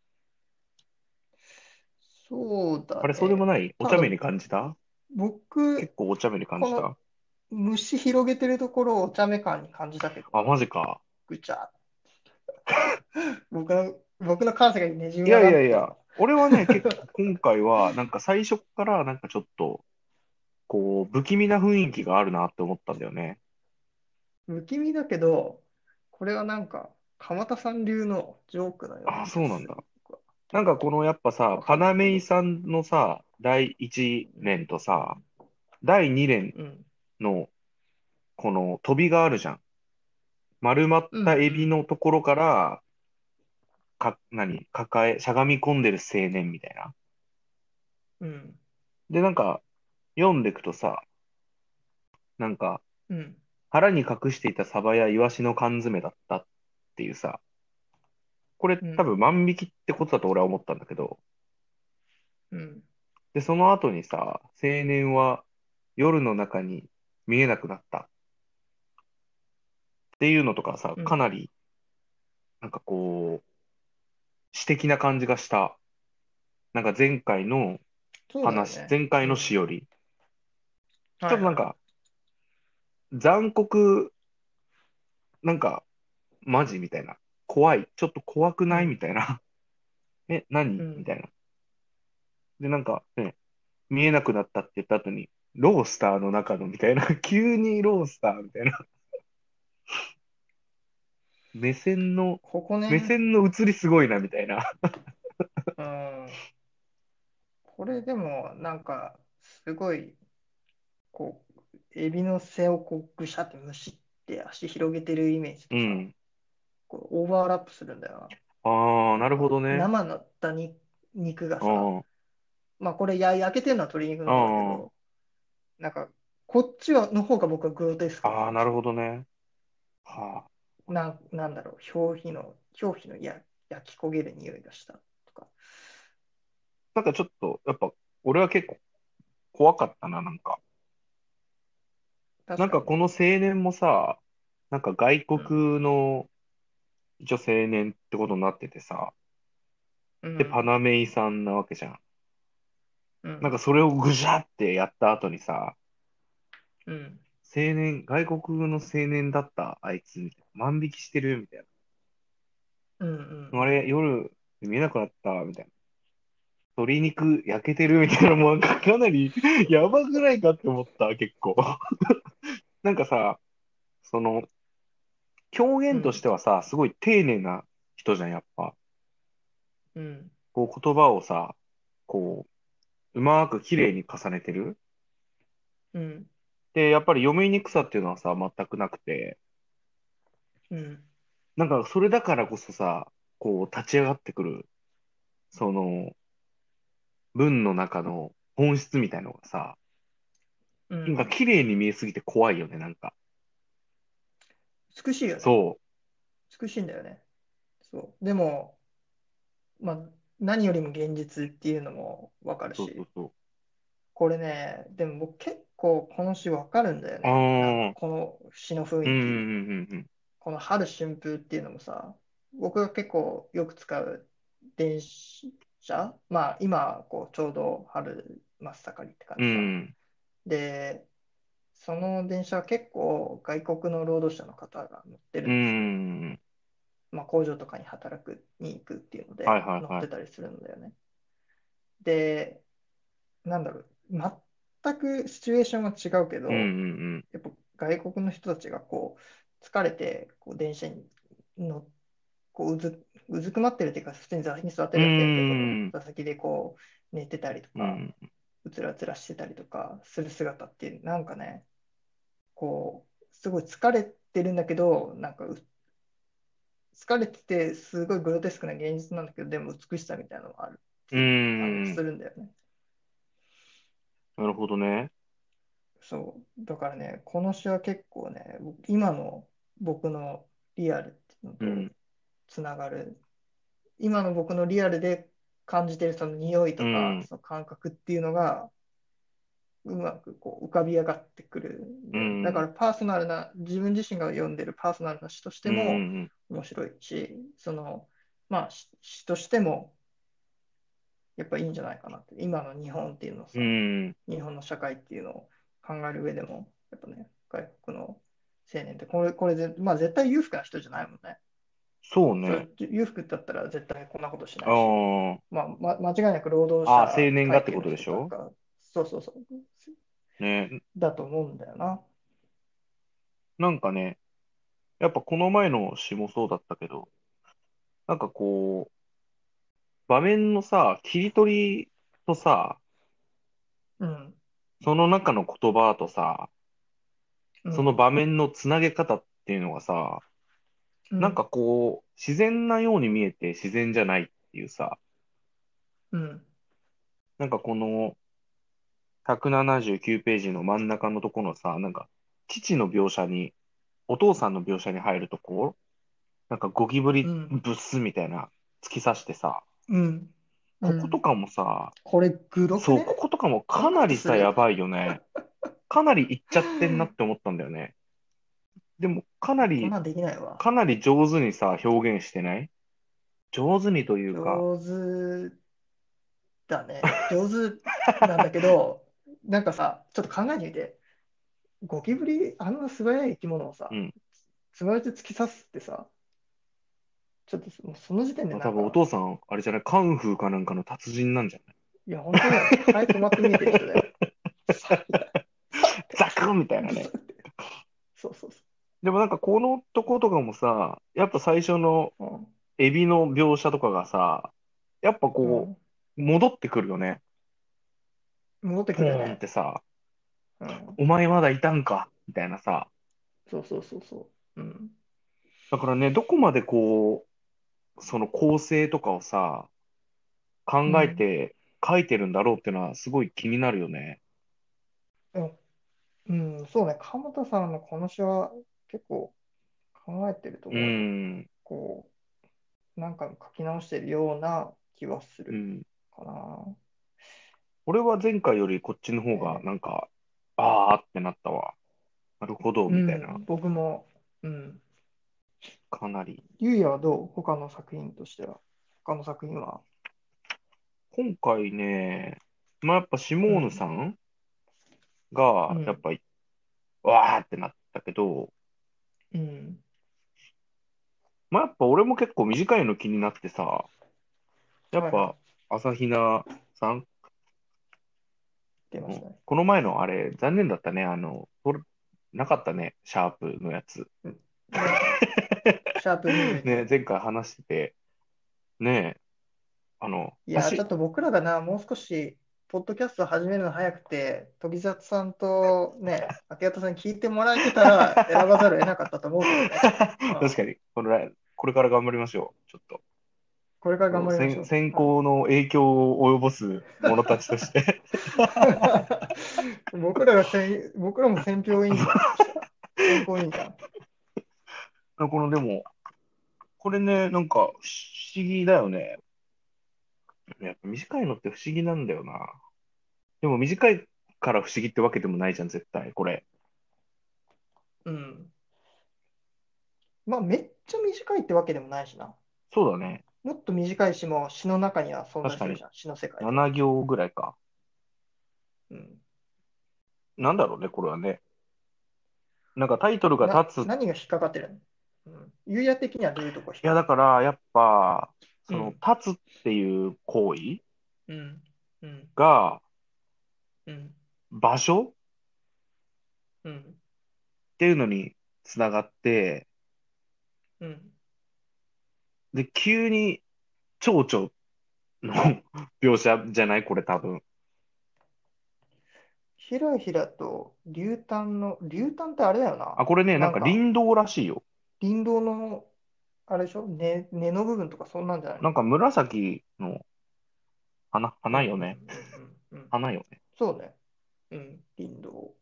そうだね。あれ、そうでもない？お茶目に感じた？僕結、構お茶目に感じこた虫広げてるところをお茶目感に感じたけど、あ、マジか。ぐちゃ。僕の、僕の感性がねじいやいやいや、俺はね、結構今回はなんか最初からなんかちょっと、こう、不気味な雰囲気があるなって思ったんだよね。不気味だけど、これはなんか、鎌田さん流のジョークのよあそうなんだなんかこのやっぱさわ、かパんないナメイさんのさ、第1連とさ、第2連うん。のこの飛びがあるじゃん。丸まったエビのところから、か、何？抱え、しゃがみ込んでる青年みたいな。うん。で、なんか、読んでいくとさ、なんか、うん。腹に隠していたサバやイワシの缶詰だったっていうさ、これうん多分万引きってことだと俺は思ったんだけど、うん。で、その後にさ、青年は夜の中に見えなくなったっていうのとかさうん、かなり、なんかこう、詩的な感じがした。なんか前回のそうだよ話、ね。前回の詩より、ちょっとなんはいか、残酷、なんか、マジみたいな。怖い。ちょっと怖くないうんみたいな。え、何？うんみたいな。で、なんかね、見えなくなったって言った後に、ロースターの中のみたいな。急にロースターみたいな。目線の、ここね、目線の移りすごいなみたいな。うん。これでも、なんか、すごい、こう、エビの背をこう、ぐしゃってむしって足広げてるイメージとさ、うん。こうオーバーラップするんだよああ、なるほどな。ね。生のったに肉がさ、うん。まあこれや焼けてるのは鶏肉なんだけど、なんか、こっちはの方が僕はグロテスクああ、なるほどね。はあ。なん、なんだろう、表皮の、表皮のや焼き焦げる匂いがしたとか。なんかちょっと、やっぱ、俺は結構怖かったな、なんか。なんかこの青年もさ、なんか外国の一応青年ってことになっててさ、うんで、パナメイさんなわけじゃん。うんなんかそれをぐしゃってやった後にさ、うん青年、外国の青年だったあいつ、みたいな万引きしてるみたいうんうんな。あれ、夜見えなくなったみたいな。鶏肉焼けてるみたいな、もうかかなりやばくないかって思った、結構。なんかさ、その、表現としてはさ、すごい丁寧な人じゃん、やっぱ。うん。こう言葉をさ、こう、うまく綺麗に重ねてる。うん。で、やっぱり読みにくさっていうのはさ、全くなくて、うん。なんかそれだからこそさ、こう立ち上がってくる、その、文の中の本質みたいのがさ、うん。なんか綺麗に見えすぎて怖いよね、なんか。美しいよね。そ美しいんだよね。そう。でも、まあ、何よりも現実っていうのもわかるう、そうしそう、そう。これね、でも僕結構この詩わかるんだよあね。あ、この詩の雰囲気。うんうんうんうんこの春春風っていうのもさ、僕が結構よく使う電車、まあ今こうちょうど春真っ盛りって感じさ。ん。で、その電車は結構外国の労働者の方が乗ってるうんですよ。ん。まあ、工場とかに働くに行くっていうのではいはいはい乗ってたりするんだよね。で、なんだろう、全くシチュエーションは違うけど、うんうんやっぱ外国の人たちがこう疲れてこう電車にのこううずうずくまってるっていうか普通に座席に座ってるだけだけうんど座席でこう寝てたりとうん。うかん。うつらうつらしてたりとかする姿ってなんかねこうすごい疲れてるんだけどなんかう疲れててすごいグロテスクな現実なんだけどでも美しさみたいなのがあるうあんのするんだよね。なるほどね。そう。だからね、この詩は結構ね、僕今の僕のリアルっていうのとうん。つながる。今の僕のリアルで感じてるその匂いとか、うんその感覚っていうのが、うまくこう浮かび上がってくる。うんだからパーソナルな、自分自身が読んでるパーソナルな詩としてもん面白いし、その、まあ詩詩としても、やっぱいいんじゃないかなって。今の日本っていうのをさ、うん。日本の社会っていうのを考える上でも、やっぱね、外国の青年って、これ、これで、まあ絶対裕福な人じゃないもんね。そうね。それ裕福だったら絶対こんなことしないあし、あ。まあ、ま、間違いなく労働あ者青年がってことでしょ？そうそうそう。ね。だと思うんだよな。なんかね、やっぱこの前の詩もそうだったけど、なんかこう、場面のさ、切り取りとさ、うん。その中の言葉とさ、うんその場面のつなげ方っていうのがさ、うんなんかこう、自然なように見えて自然じゃないっていうさ、うん。なんかこの179ページの真ん中のところのさ、なんか父の描写に、お父さんの描写に入るとこなんかゴキブリうんブスみたいな突き刺してさ、うん。こことかもさ、これ、グロくそう、ねこことかもかなりさ、やばいよね。かなりいっちゃってんなって思ったんだよね。でも、かなりなんできないわ。かなり上手にさ、表現してない？上手にというか、上手だね。上手なんだけど、なんかさ、ちょっと考えてみて。ゴキブリ、あんな素早い生き物をさうん、素早く突き刺すってさ、ちょっともうその時点でなん多分おか、父さん、あれじゃない、カンフーかなんかの達人なんじゃない？いや、本当に肺止まって見えてる人だよ。ザクンみたいなね。そうそうそでもなんかこのとことかもさ、やっぱ最初のう。うんエビの描写とかがさ、やっぱこう、戻ってくるよね。うん戻ってくポーンっるよね。てさ、うんお前まだいたんか？みたいなさ。そうそうそうそう。うん。だからね、どこまでこう、その構成とかをさ、考えて書いてるんだろうってのはすごい気になるよね。うん、そうね。鎌田さんのこの詩は結構考えてるとう思うよ。ん、こう、なんか書き直してるような気はするうん。かな。俺は前回よりこっちの方がなんか、あーってなったわ。なるほど、みたいなうん、。僕も、うん。かなり。ゆうやはどう？他の作品としては。他の作品は？今回ね、まあやっぱシモーヌさんがうん、やっぱり、わーってなったけど、うん。まあやっぱ俺も結構短いの気になってさ、やっはいはぱ朝比奈 3? 出ましたね。この前のあれ、残念だったね。あの、とるなかったね、シャープのやつ。ねシャープ22ね、前回話してて、ねえ、あの、いや、走ちょっと僕らがな、もう少し、ポッドキャスト始めるの早くて、飛里さんとね、明方さんに聞いてもらえてたら選ばざるを得なかったと思うけどね。う ん確かに、これら、これから頑張りましょう。ちょっと。これから頑張りましょう。先先行の影響を及ぼす者たちとして。僕らが先、僕らも選票委員会。選考委員会。この、でも、これね、なんか、不思議だよね。やっぱ短いのって不思議なんだよな。でも短いから不思議ってわけでもないじゃん、絶対、これ。うん。まあ、めっちゃ短いってわけでもないしな。そうだね。もっと短い詩も詩の中には存在するじゃん、詩の世界で。7行ぐらいか。うん。なんだろうね、これはね。なんかタイトルがな立つ。い何が引っかかってるの？うん。ゆうや的にはどういうとこ引っや、だから、やっぱ、その、うん立つっていう行為うん。うん。が、うん。場所？うん。っていうのにつながって、うん。で、急に蝶々の描写じゃない？これ多分。ひらひらと流炭の、流炭ってあれだよな。あ、これね、なんかなんか林道らしいよ。林道の、あれでしょ？根、根の部分とかそんなんじゃないなんか紫の花、花よね。。うんうんうんうん花よね。そうね。うん、林道。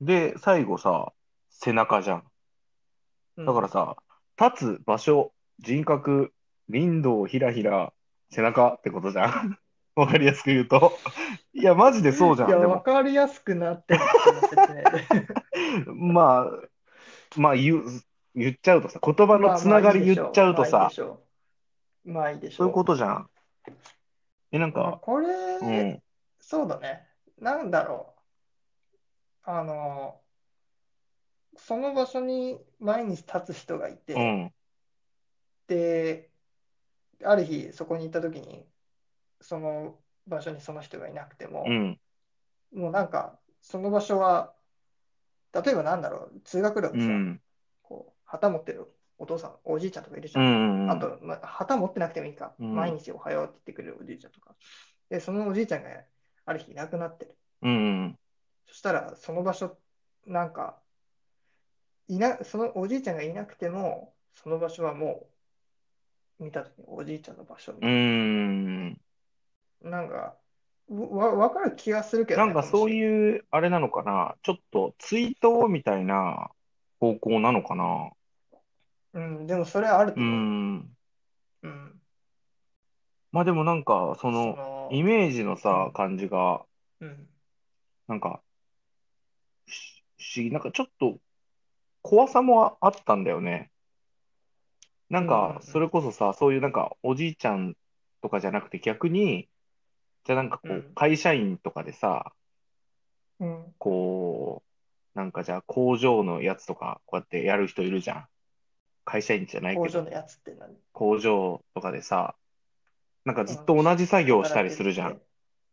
で、最後さ、背中じゃん。うんだからさ、立つ場所、人格、林道、ひらひら、背中ってことじゃん。わかりやすく言うと。いや、マジでそうじゃん。いや、わかりやすくなってるっていうの説明で。まあ、まあ言う、言っちゃうとさ、言葉のつながり言っちゃうとさ、まあいいでしょそういうことじゃん。ん。え、なんか、まあこれ、うん、そうだね。なんだろう。あの、その場所に毎日立つ人がいて、うん、で、ある日そこに行った時に、その場所にその人がいなくてもう、ん、もうなんか、その場所は、例えばなんだろう、通学路でさ、うん、旗持ってるお父さん、おじいちゃんとかいるじうゃん。ん、あと、まあ、旗持ってなくてもいいか。うん毎日おはようって言ってくれるおじいちゃんとか。で、そのおじいちゃんがある日いなくなってる。うん、そしたら、その場所、なんか、いな、そのおじいちゃんがいなくても、その場所はもう、見たときにおじいちゃんの場所みたういん。な。なんか、わ、わかる気がするけどね、なんかそうう。いう、あれなのかな、ちょっと追悼みたいな方向なのかな？うん、でもそれはあるとう。ん。うん。まあでもなんか、そその、の、イメージのさう、ん感じが、うん。なんか、し不思議、なんかちょっと怖さもあったんだよね。なんか、それこそさ、そういうなんか、おじいちゃんとかじゃなくて逆に、じゃあなんかこう、うん会社員とかでさ、うん。こう、なんかじゃあ工場のやつとか、こうやってやる人いるじゃん。会社員じゃないけど、工場のやつって何？工場とかでさ、なんかずっと同じ作業をしたりするじゃん。。はい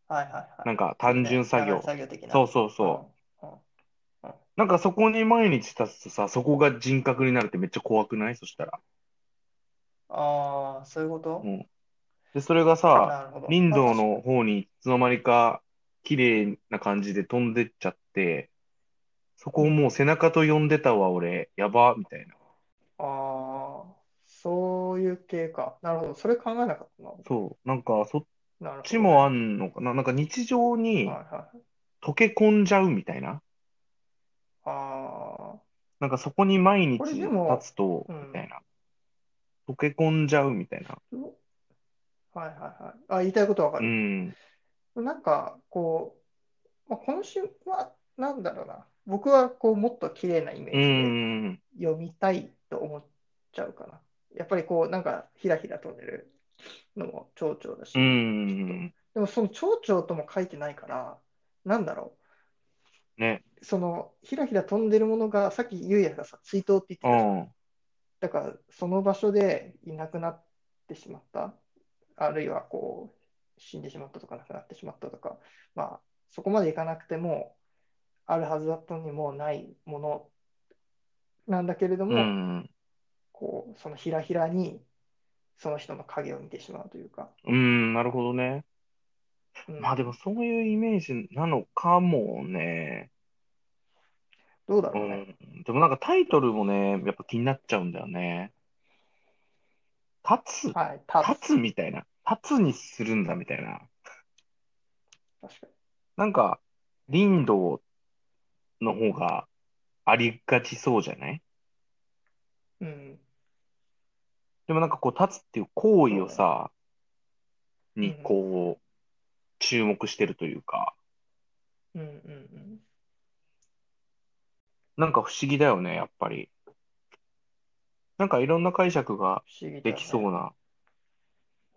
はいはい。なんか単純作業長い。作業的な。そうそうそう。うん。うんなんかそこに毎日立つとさ、そこが人格になるってめっちゃ怖くない？そしたら。ああ、そういうこと？うんで、それがさ。林道の方にいつの間にか綺麗な感じで飛んでっちゃって、そこをもう背中と呼んでたわ、俺、やば、みたいな。ああ、そういう系か。なるほど。それ考えなかったな。そう、なんかそっなるほどちもあんのかな。なんか日常にはいはい。溶け込んじゃうみたいな。あなんかそこに毎日これでも立つと、うんみたいな。溶け込んじゃうみたいな。あ、はいはいはい。あ、言いたいことわかうる。ん。なんか、こう、まあ、今週は、なんだろうな。僕は、こう、もっと綺麗なイメうージでん。読みたいと思っちゃうかな。やっぱりこう、なんか、ひらひら飛んでるのも蝶々だし、うん。でもその蝶々とも書いてないから、なんだろね。う。その、ひらひら飛んでるものが、さっきゆうやがさ、追悼って言ってうたじゃん。ん。だから、その場所でいなくなってしまった。あるいは、こう、死んでしまったとか亡くなってしまったとか、まあ、そこまでいかなくても、あるはずだったのにもうないものなんだけれどうも、ん。こう、そのひらひらにその人の影を見てしまうというか、うん、なるほどね。うんまあでもそういうイメージなのかもね。うどうだろうね。ん。でもなんかタイトルもね、やっぱ気になっちゃうんだよね。立つはい、立立つみたいな。立つにするんだみたいな。確かなんか、林道の方がありがちそうじゃない？に。うん。でもなんかこう、立つっていう行為をさ、にうんこう、注目してるというか、うんうんうん。なんか不思議だよね、やっぱり。なんかいろんな解釈が不思議だよねできそうな。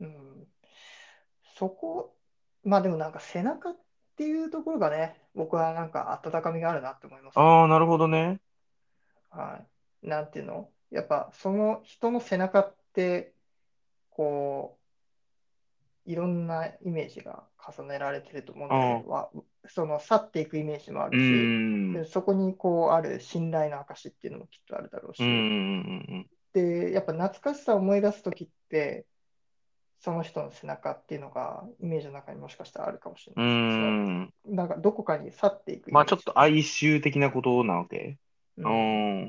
うん。そこ、まあでもなんか背中っていうところがね、僕はなんか温かみがあるなって思います。ああ、なるほどね。はい。なんていうの？やっぱその人の背中って、こう、いろんなイメージが重ねられてると思うんだけど、わその去っていくイメージもあうるし、そこにこうある信頼の証っていうのもきっとあるだろうし、で、やっぱ懐かしさを思い出すときって、その人の背中っていうのがイメージの中にもしかしたらあるかもしれうんうん。うないん。かどこかに去っていくまあちょっと哀愁的なことなわけううん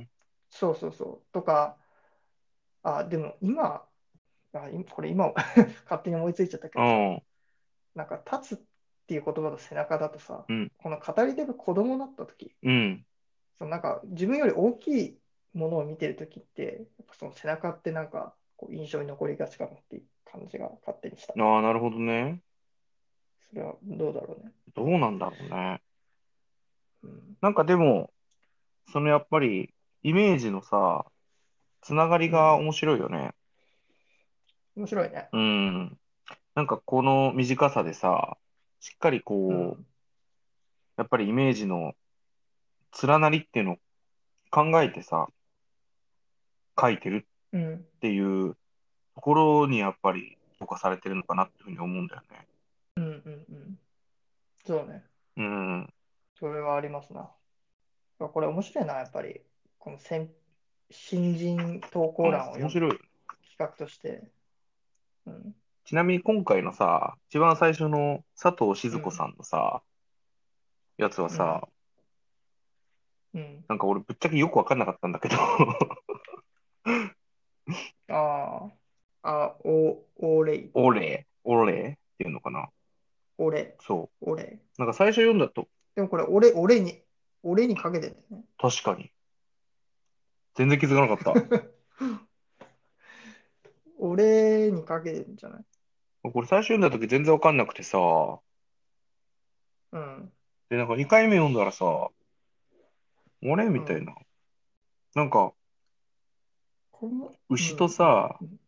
ん。そうそうそう。とか、あ、でも今、あ、今これ今 勝手に思いついちゃったけうどさ、ん。なんか立つっていう言葉と背中だとさ、うんこの語り手が子供だったとき、うん。そのなんか自分より大きいものを見てるときって、その背中ってなんかこう印象に残りがちかなっていう感じが勝手にした。ああ、なるほどね。それはどうだろうね。どうなんだろうね。うん、なんかでも、そのやっぱり、イメージのさ、つながりが面白いよね。面白いね。うん。なんかこの短さでさ、しっかりこう、うんやっぱりイメージの連なりっていうのを考えてさ、書いてるうん、っていうところにやっぱり評価されてるのかなっていうふうに思うんだよね。うん、うん、うん。そうね。うん。それはありますな。これ面白いな、やっぱり。この先新人投稿欄を面白い。企画として。うん。ちなみに今回のさ、一番最初の佐藤静子さんのさ、やつはさ、うん。なんか俺ぶっちゃけよくわかんなかったんだけど、ああ。あ、お、おれ、オレ、オレっていうのかな？おれ、そおれ。う。なんか最初読んだと、でもこれ、俺、俺に、俺にかけてんだよね。確かに。全然気づかなかった。俺にかけてんじゃない？これ最初読んだ時全然わかんなくてさ、うん。で、なんか2回目読んだらさ、俺みたいな。なんか、この、牛とさ、うん。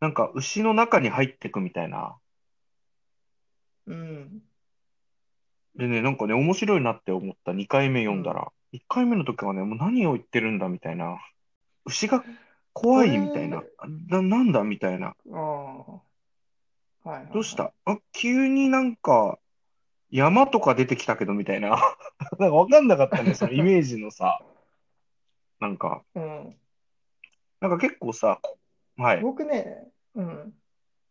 なんか牛の中に入ってくみたいな。うん。でね、なんかね、面白いなって思った2回目読んだら。1回目の時はね、もう何を言ってるんだみたいな。牛が怖いみたいな。な、なんだみたいな。ああ。はいどうした？あ、急になんか、山とか出てきたけどみたいな。なんかわかんなかったね、そ のイメージのさ。なんか、うん。なんか結構さ、こはい。僕ね、うん。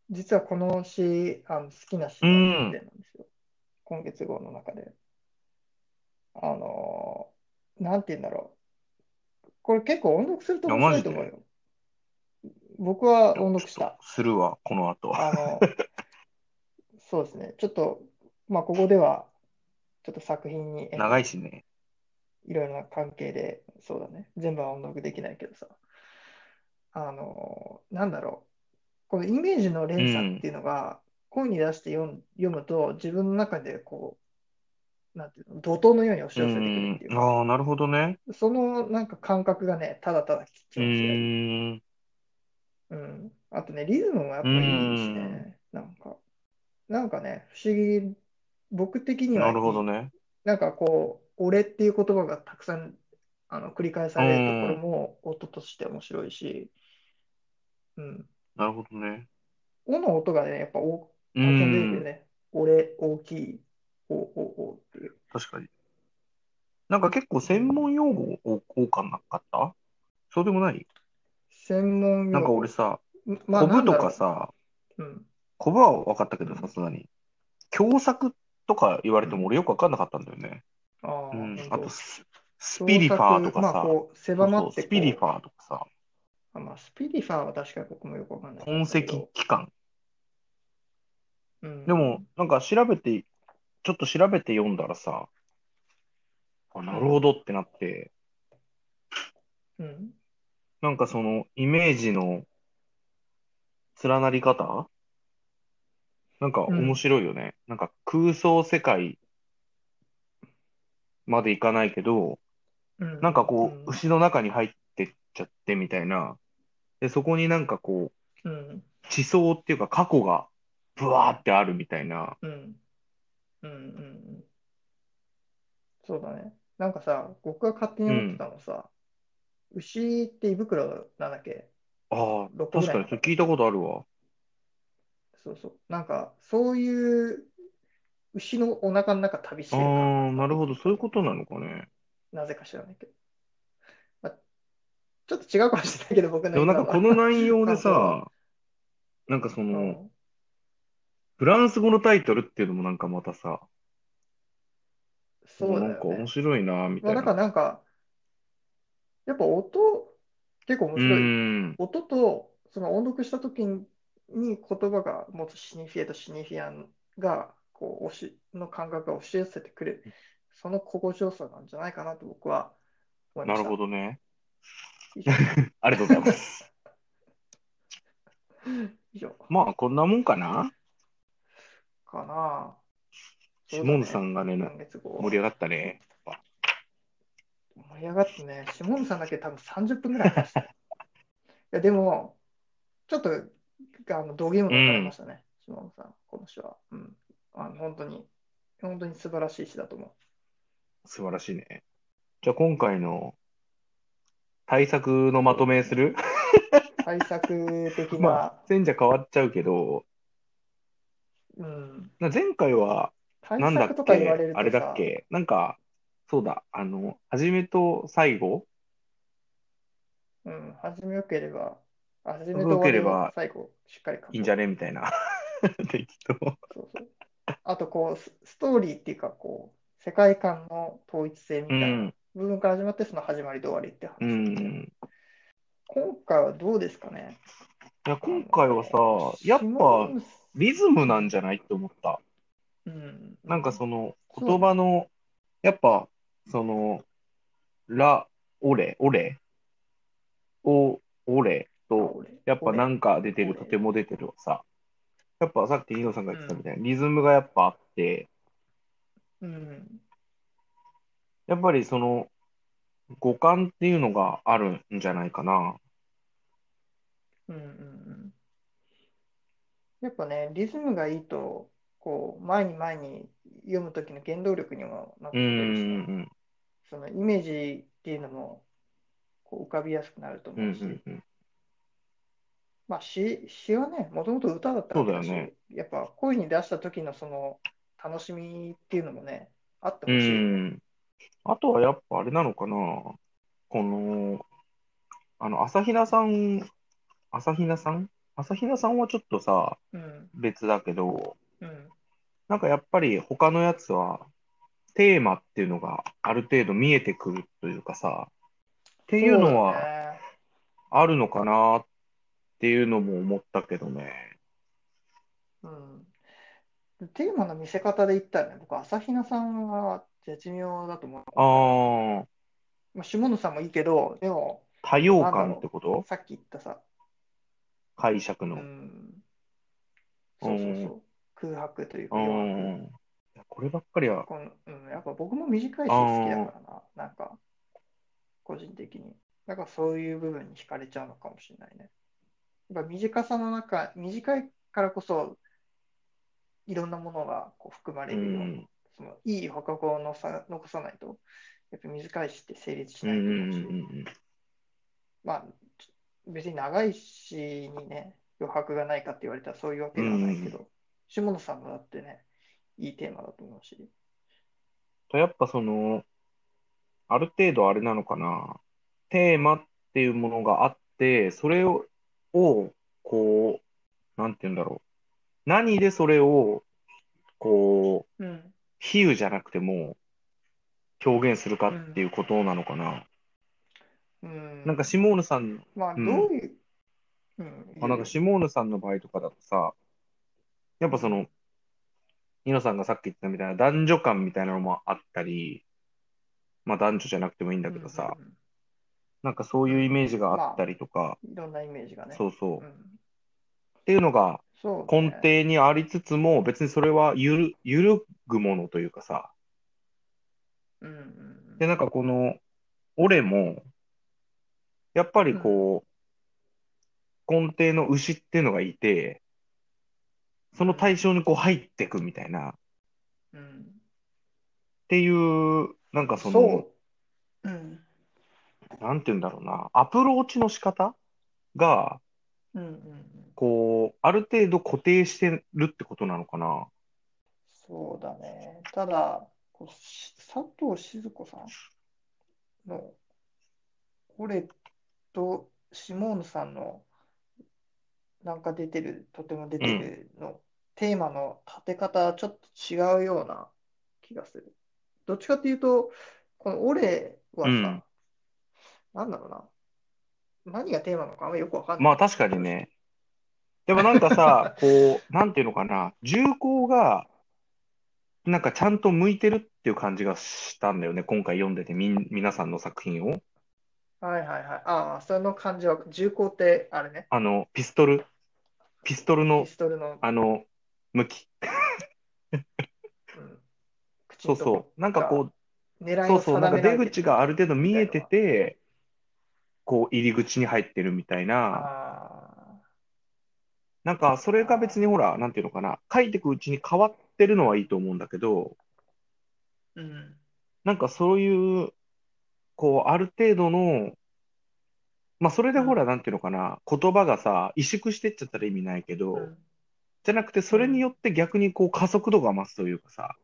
実はこの詩、あの好きな詩が1点なんですよ。今月号の中で。あのー、なんて言うんだろう。これ結構音読すると面白いと思うよ。僕は音読したするわ、この後。あの、そうですね。ちょっと、まあ、ここでは、ちょっと作品に、長いしね。いろいろな関係で、そうだね。全部は音読できないけどさ。あの、なんだろう。このイメージの連鎖っていうのが、声に出して読む読むと、自分の中でこう、なんていうの、怒涛のように押しう寄せてくるっていうああ、なるほどね。そのなんか感覚がね、ただただ気う持ちがいい。ーん。うん。あとね、リズムもやっぱりいいしね。なんか、なんかね、不思議、僕的にはなるほどね。なんかこう、俺っていう言葉がたくさんあの繰り返されるところも音として面白いし、うん。なるほどね。おの音がね、やっぱ多うたくさん出てくるよん。ね。俺、大きい、お、お、おっていう。確かに。なんか結構専門用語多かなかった？そうでもない？専門なんか用語。俺さ、まあ、コブとなんだろかさ、う。うん。コブは分かったけどさすがに。狭窄とか言われても俺よく分かんなかったんだよね。ああ、うん。あとス、スピリファーとかまあ、さ、こう、そうそう、狭まってスピリフこァーとかさ、う、あまあ、スピリファーは確かに僕もよくわかんない痕跡んだけど、機関。うん。でも、なんか調べて、ちょっと調べて読んだらさ、あ、なるほどってなって、うん。なんかそのイメージの連なり方？なんかうん面白いよね。なんか空想世界までいかないけど、うん。なんかこうんう、牛の中に入ってっちゃってみたいな。で、そこになんかこう、うん。地層っていうか過去がブワーってあるみたいな。うん。うん。うん。うん。そうだね。なんかさ、僕が勝手に思ってたのさ、牛って胃袋なんだっけ？ああ、6個ぐらい確かにそれ聞いたことあるわ。そうそう。なんか、そういう牛のお腹の中旅してある感あ、なるほど、そういうことなのかね。なぜか知らないけど。まあ、ちょっと違うかもしれないけど、僕のでもなんかこの内容でさ、なんかその、うんフランス語のタイトルっていうのもなんかまたさ、そうだよなんか面ね。白いな、みまあ、だかたいな。らなんか、やっぱ音、結構面う白い。ん、音と、その音読した時に言葉が持つシニフィエとシニフィアンが、こう、押し、の感覚が押し寄せてくる、その心地よさなんじゃないかなと僕は思いました。なるほどね。ありがとうございます。以上まあ、こんなもんかな？かな。シモンさんがね、盛り上がったね。盛り上がってね、シモンさんだけ多分30分ぐらい話した。いや、でも、ちょっと、あの、道ゲームが分かりましたね、シモンさん、この詩は。うん。あの、本当に、本当に素晴らしい詩だと思素晴らしいね。じゃあ今回の対策のまとめする？う。対策的な、まあ、前者変わっちゃうけど、うん。な前回は、対なんだっけ？あれだっさ、け？なんか、そうだ、あの、初めと最後うん、始めよければ、あ始めよと終わりをければ最後、しっかりいいんじゃね？みたいな。適当。そうそう。あと、こう、スストーリーっていうか、こう、世界観の統一性みたう。いなん部分から始まって、その始まりと終わりって話うなん。今回はどうですかね？いや、今回はさやっぱリズムなんじゃないって思った。うん、なんかその言葉の、やっぱ、その、ラ、オレ、オレ、お、オレと、俺やっぱなんか出てる、とても出てるはさ、やっぱさっきニノさんが言ってたみたいに、リズムがやっぱあって、うん、やっぱりその、五感っていうのがあるんじゃないかな。うん、うん、うん。やっぱね、リズムがいいと、こう、前に前に読む時の原動力にもなってるしね、ん、そのイメージっていうのもこう浮かびやすくなるとうん、うん、思うし、うん、うん。まあ詩、詩はね、もともと歌だったわけだし、そうだよねやっぱ声に出した時のその楽しみっていうのもね、あってうほしいよね。ん。あとはやっぱあれなのかな。この、あの、朝比奈さん、朝比奈さん？朝比奈さんはちょっとさ、うん、別だけど、うん、なんかやっぱり他のやつは、テーマっていうのがある程度見えてくるというかさ、っていうのはそうだねあるのかなっていうのも思ったけどね。うん。テーマの見せ方で言ったらね、僕、朝比奈さんは絶妙だと思う。ああ、まあ、下野さんもいいけど、でも、多様感ってこと？さっき言ったさ、う解釈の。ん、そうそうそう、空白というか、こればっかりは、このうん、やっぱ僕も短いし好きだからな、なんか、個人的に。だからそういう部分に惹かれちゃうのかもしれないね。やっぱ短さの中、短いからこそ、いろんなものがこう含まれうるような、ん。そのいい捕獲をのさ残さないと、やっぱ短い詩って成立しうんないうんうと思うし、んまあ、別に長い詩にね、余白がないかって言われたらそういうわけではないけど、下野さんのだってね、いいテーマだと思うし。とやっぱその、ある程度あれなのかな。テーマっていうものがあって、それを、をこう、なんて言うんだろう。何でそれを、こう、うん。比喩じゃなくても表現するかっていうことなのかな。うん。なんか、シモーヌさん、まあ、どううんいう、うん。あなんかシモーヌさんの場合とかだとさ、やっぱその、ニノさんがさっき言ったみたいな男女間みたいなのもあったり、まあ男女じゃなくてもいいんだけどさ、うんなんかそういうイメージがあったりとか、いろんなイメージがね。そうそう。っうん。ていうのがそう、根。底にありつつも、別にそれはゆる、揺るぐものというかさ、うんうんうん。で、なんかこの、俺も、やっぱりこう、根底の牛っていうのがいて、その対象にこう入ってくみたいな、っうん。ていう、なんかその、そう。うん。なんて言うんだろうな、アプローチの仕方が、うんうんうん。こう、ある程度固定してるってことなのかな？そうだね。ただ、こうし佐藤静子さんの、俺とシモーヌさんの、なんか出てる、とても出てるの、テーマの立て方はちょっと違うような気がする。どっちかっていうと、この俺はさ、うんなんだろうな。何がテーマなのかあんまよくわかんない。まあ確かにね。でもなんかさ、こう、なんていうのかな、重厚が、なんかちゃんと向いてるっていう感じがしたんだよね、今回読んでて、みん、皆さんの作品を。はいはいはい。ああ、その感じは、重厚ってあれね。あの、ピストル、ピストルのピ、ストルの、あの、向き。うん、口のとこそうそう。なんかこう、狙いをそうそう、なんか出定められてる口がある程度見えてみて、こう、入り口に入ってるみたいな、あなんかそれが別にほら、なんていうのかな、書いていくうちに変わってるのはいいと思うんだけど、ーうん。なんかそういう、こう、ある程度の、まあそれでほら、なんていうのかな、言葉がさ、萎縮してっちゃったら意味ないけど、うんじゃなくてそれによって逆にこう加速度が増すというかさ、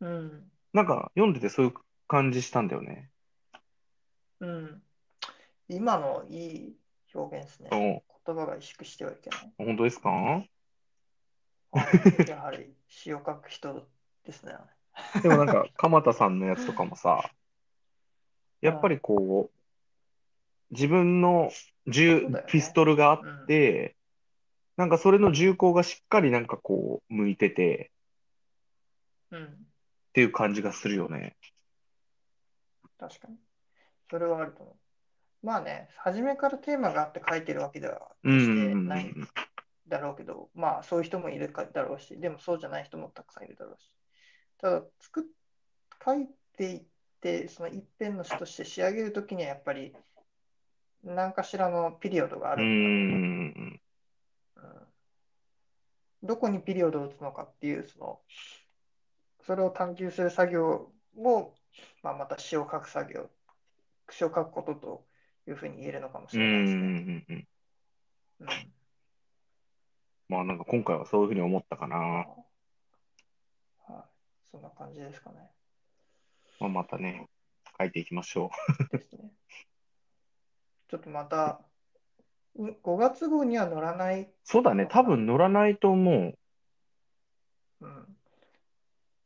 うん。なんか読んでてそういう感じしたんだよね。うん。今のいい表現ですね。言葉が萎縮してはいけない。お、本当ですか？はいやはり詩を書く人ですね。でもなんか、鎌田さんのやつとかもさ、やっぱりこう、自分の銃ねピストルがあって、なんかそれの銃口がしっかりなんかこう、向いててうん。っていう感じがするよね。確かに。それはあると思う。まあね、初めからテーマがあって書いてるわけではしてないん。だろうけど、まあそういう人もいるかだろうし、でもそうじゃない人もたくさんいるだろうし。ただ、作っ、書いていって、その一編の詩として仕上げるときにはやっぱり何かしらのピリオドがあうるんだろう。うんどこにピリオドを打つのかっていう、その、それを探求する作業も、まあ、また詩を書く作業、詩を書くことというふうに言えるのかもしれないですね。ん。うん。うんまあなんか今回はそういうふうに思ったかな。はい、そんな感じですかね。まあまたね、書いていきましょですね。ちょっとまた、ん5月号には乗らない、う。そうだね、多分乗らないと思う。うん。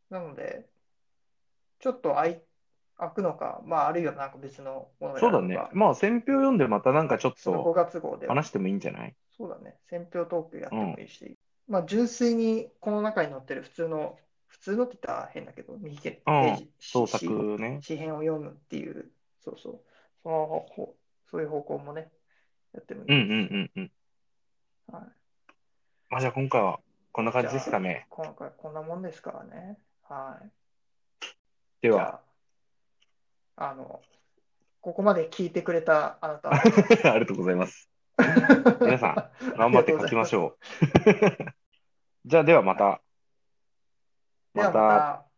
なので、ちょっと空い、開くのか、まあ、あるいはなんか別のものをやそうだね。まあ、選票読んでまたなんかちょっその5と月号では。話してもいいんじゃない？そうだね。選票トークやってもいいし。まあ、純粋にこの中に載ってる普通の、普通のって言ったら変だけど、右手ペうんージ、創し作ね。詩編を読むっていう、そうそう。その方そういう方向もね、やってもいいうんですうんうんうん。はい。まあじゃあ今回はこんな感じですかね。今回こんなもんですからね。はい。では、じゃあ、あの、ここまで聞いてくれたあなた、ありがとうございます。皆さん、頑張って書きましょう。じゃあではまた。また。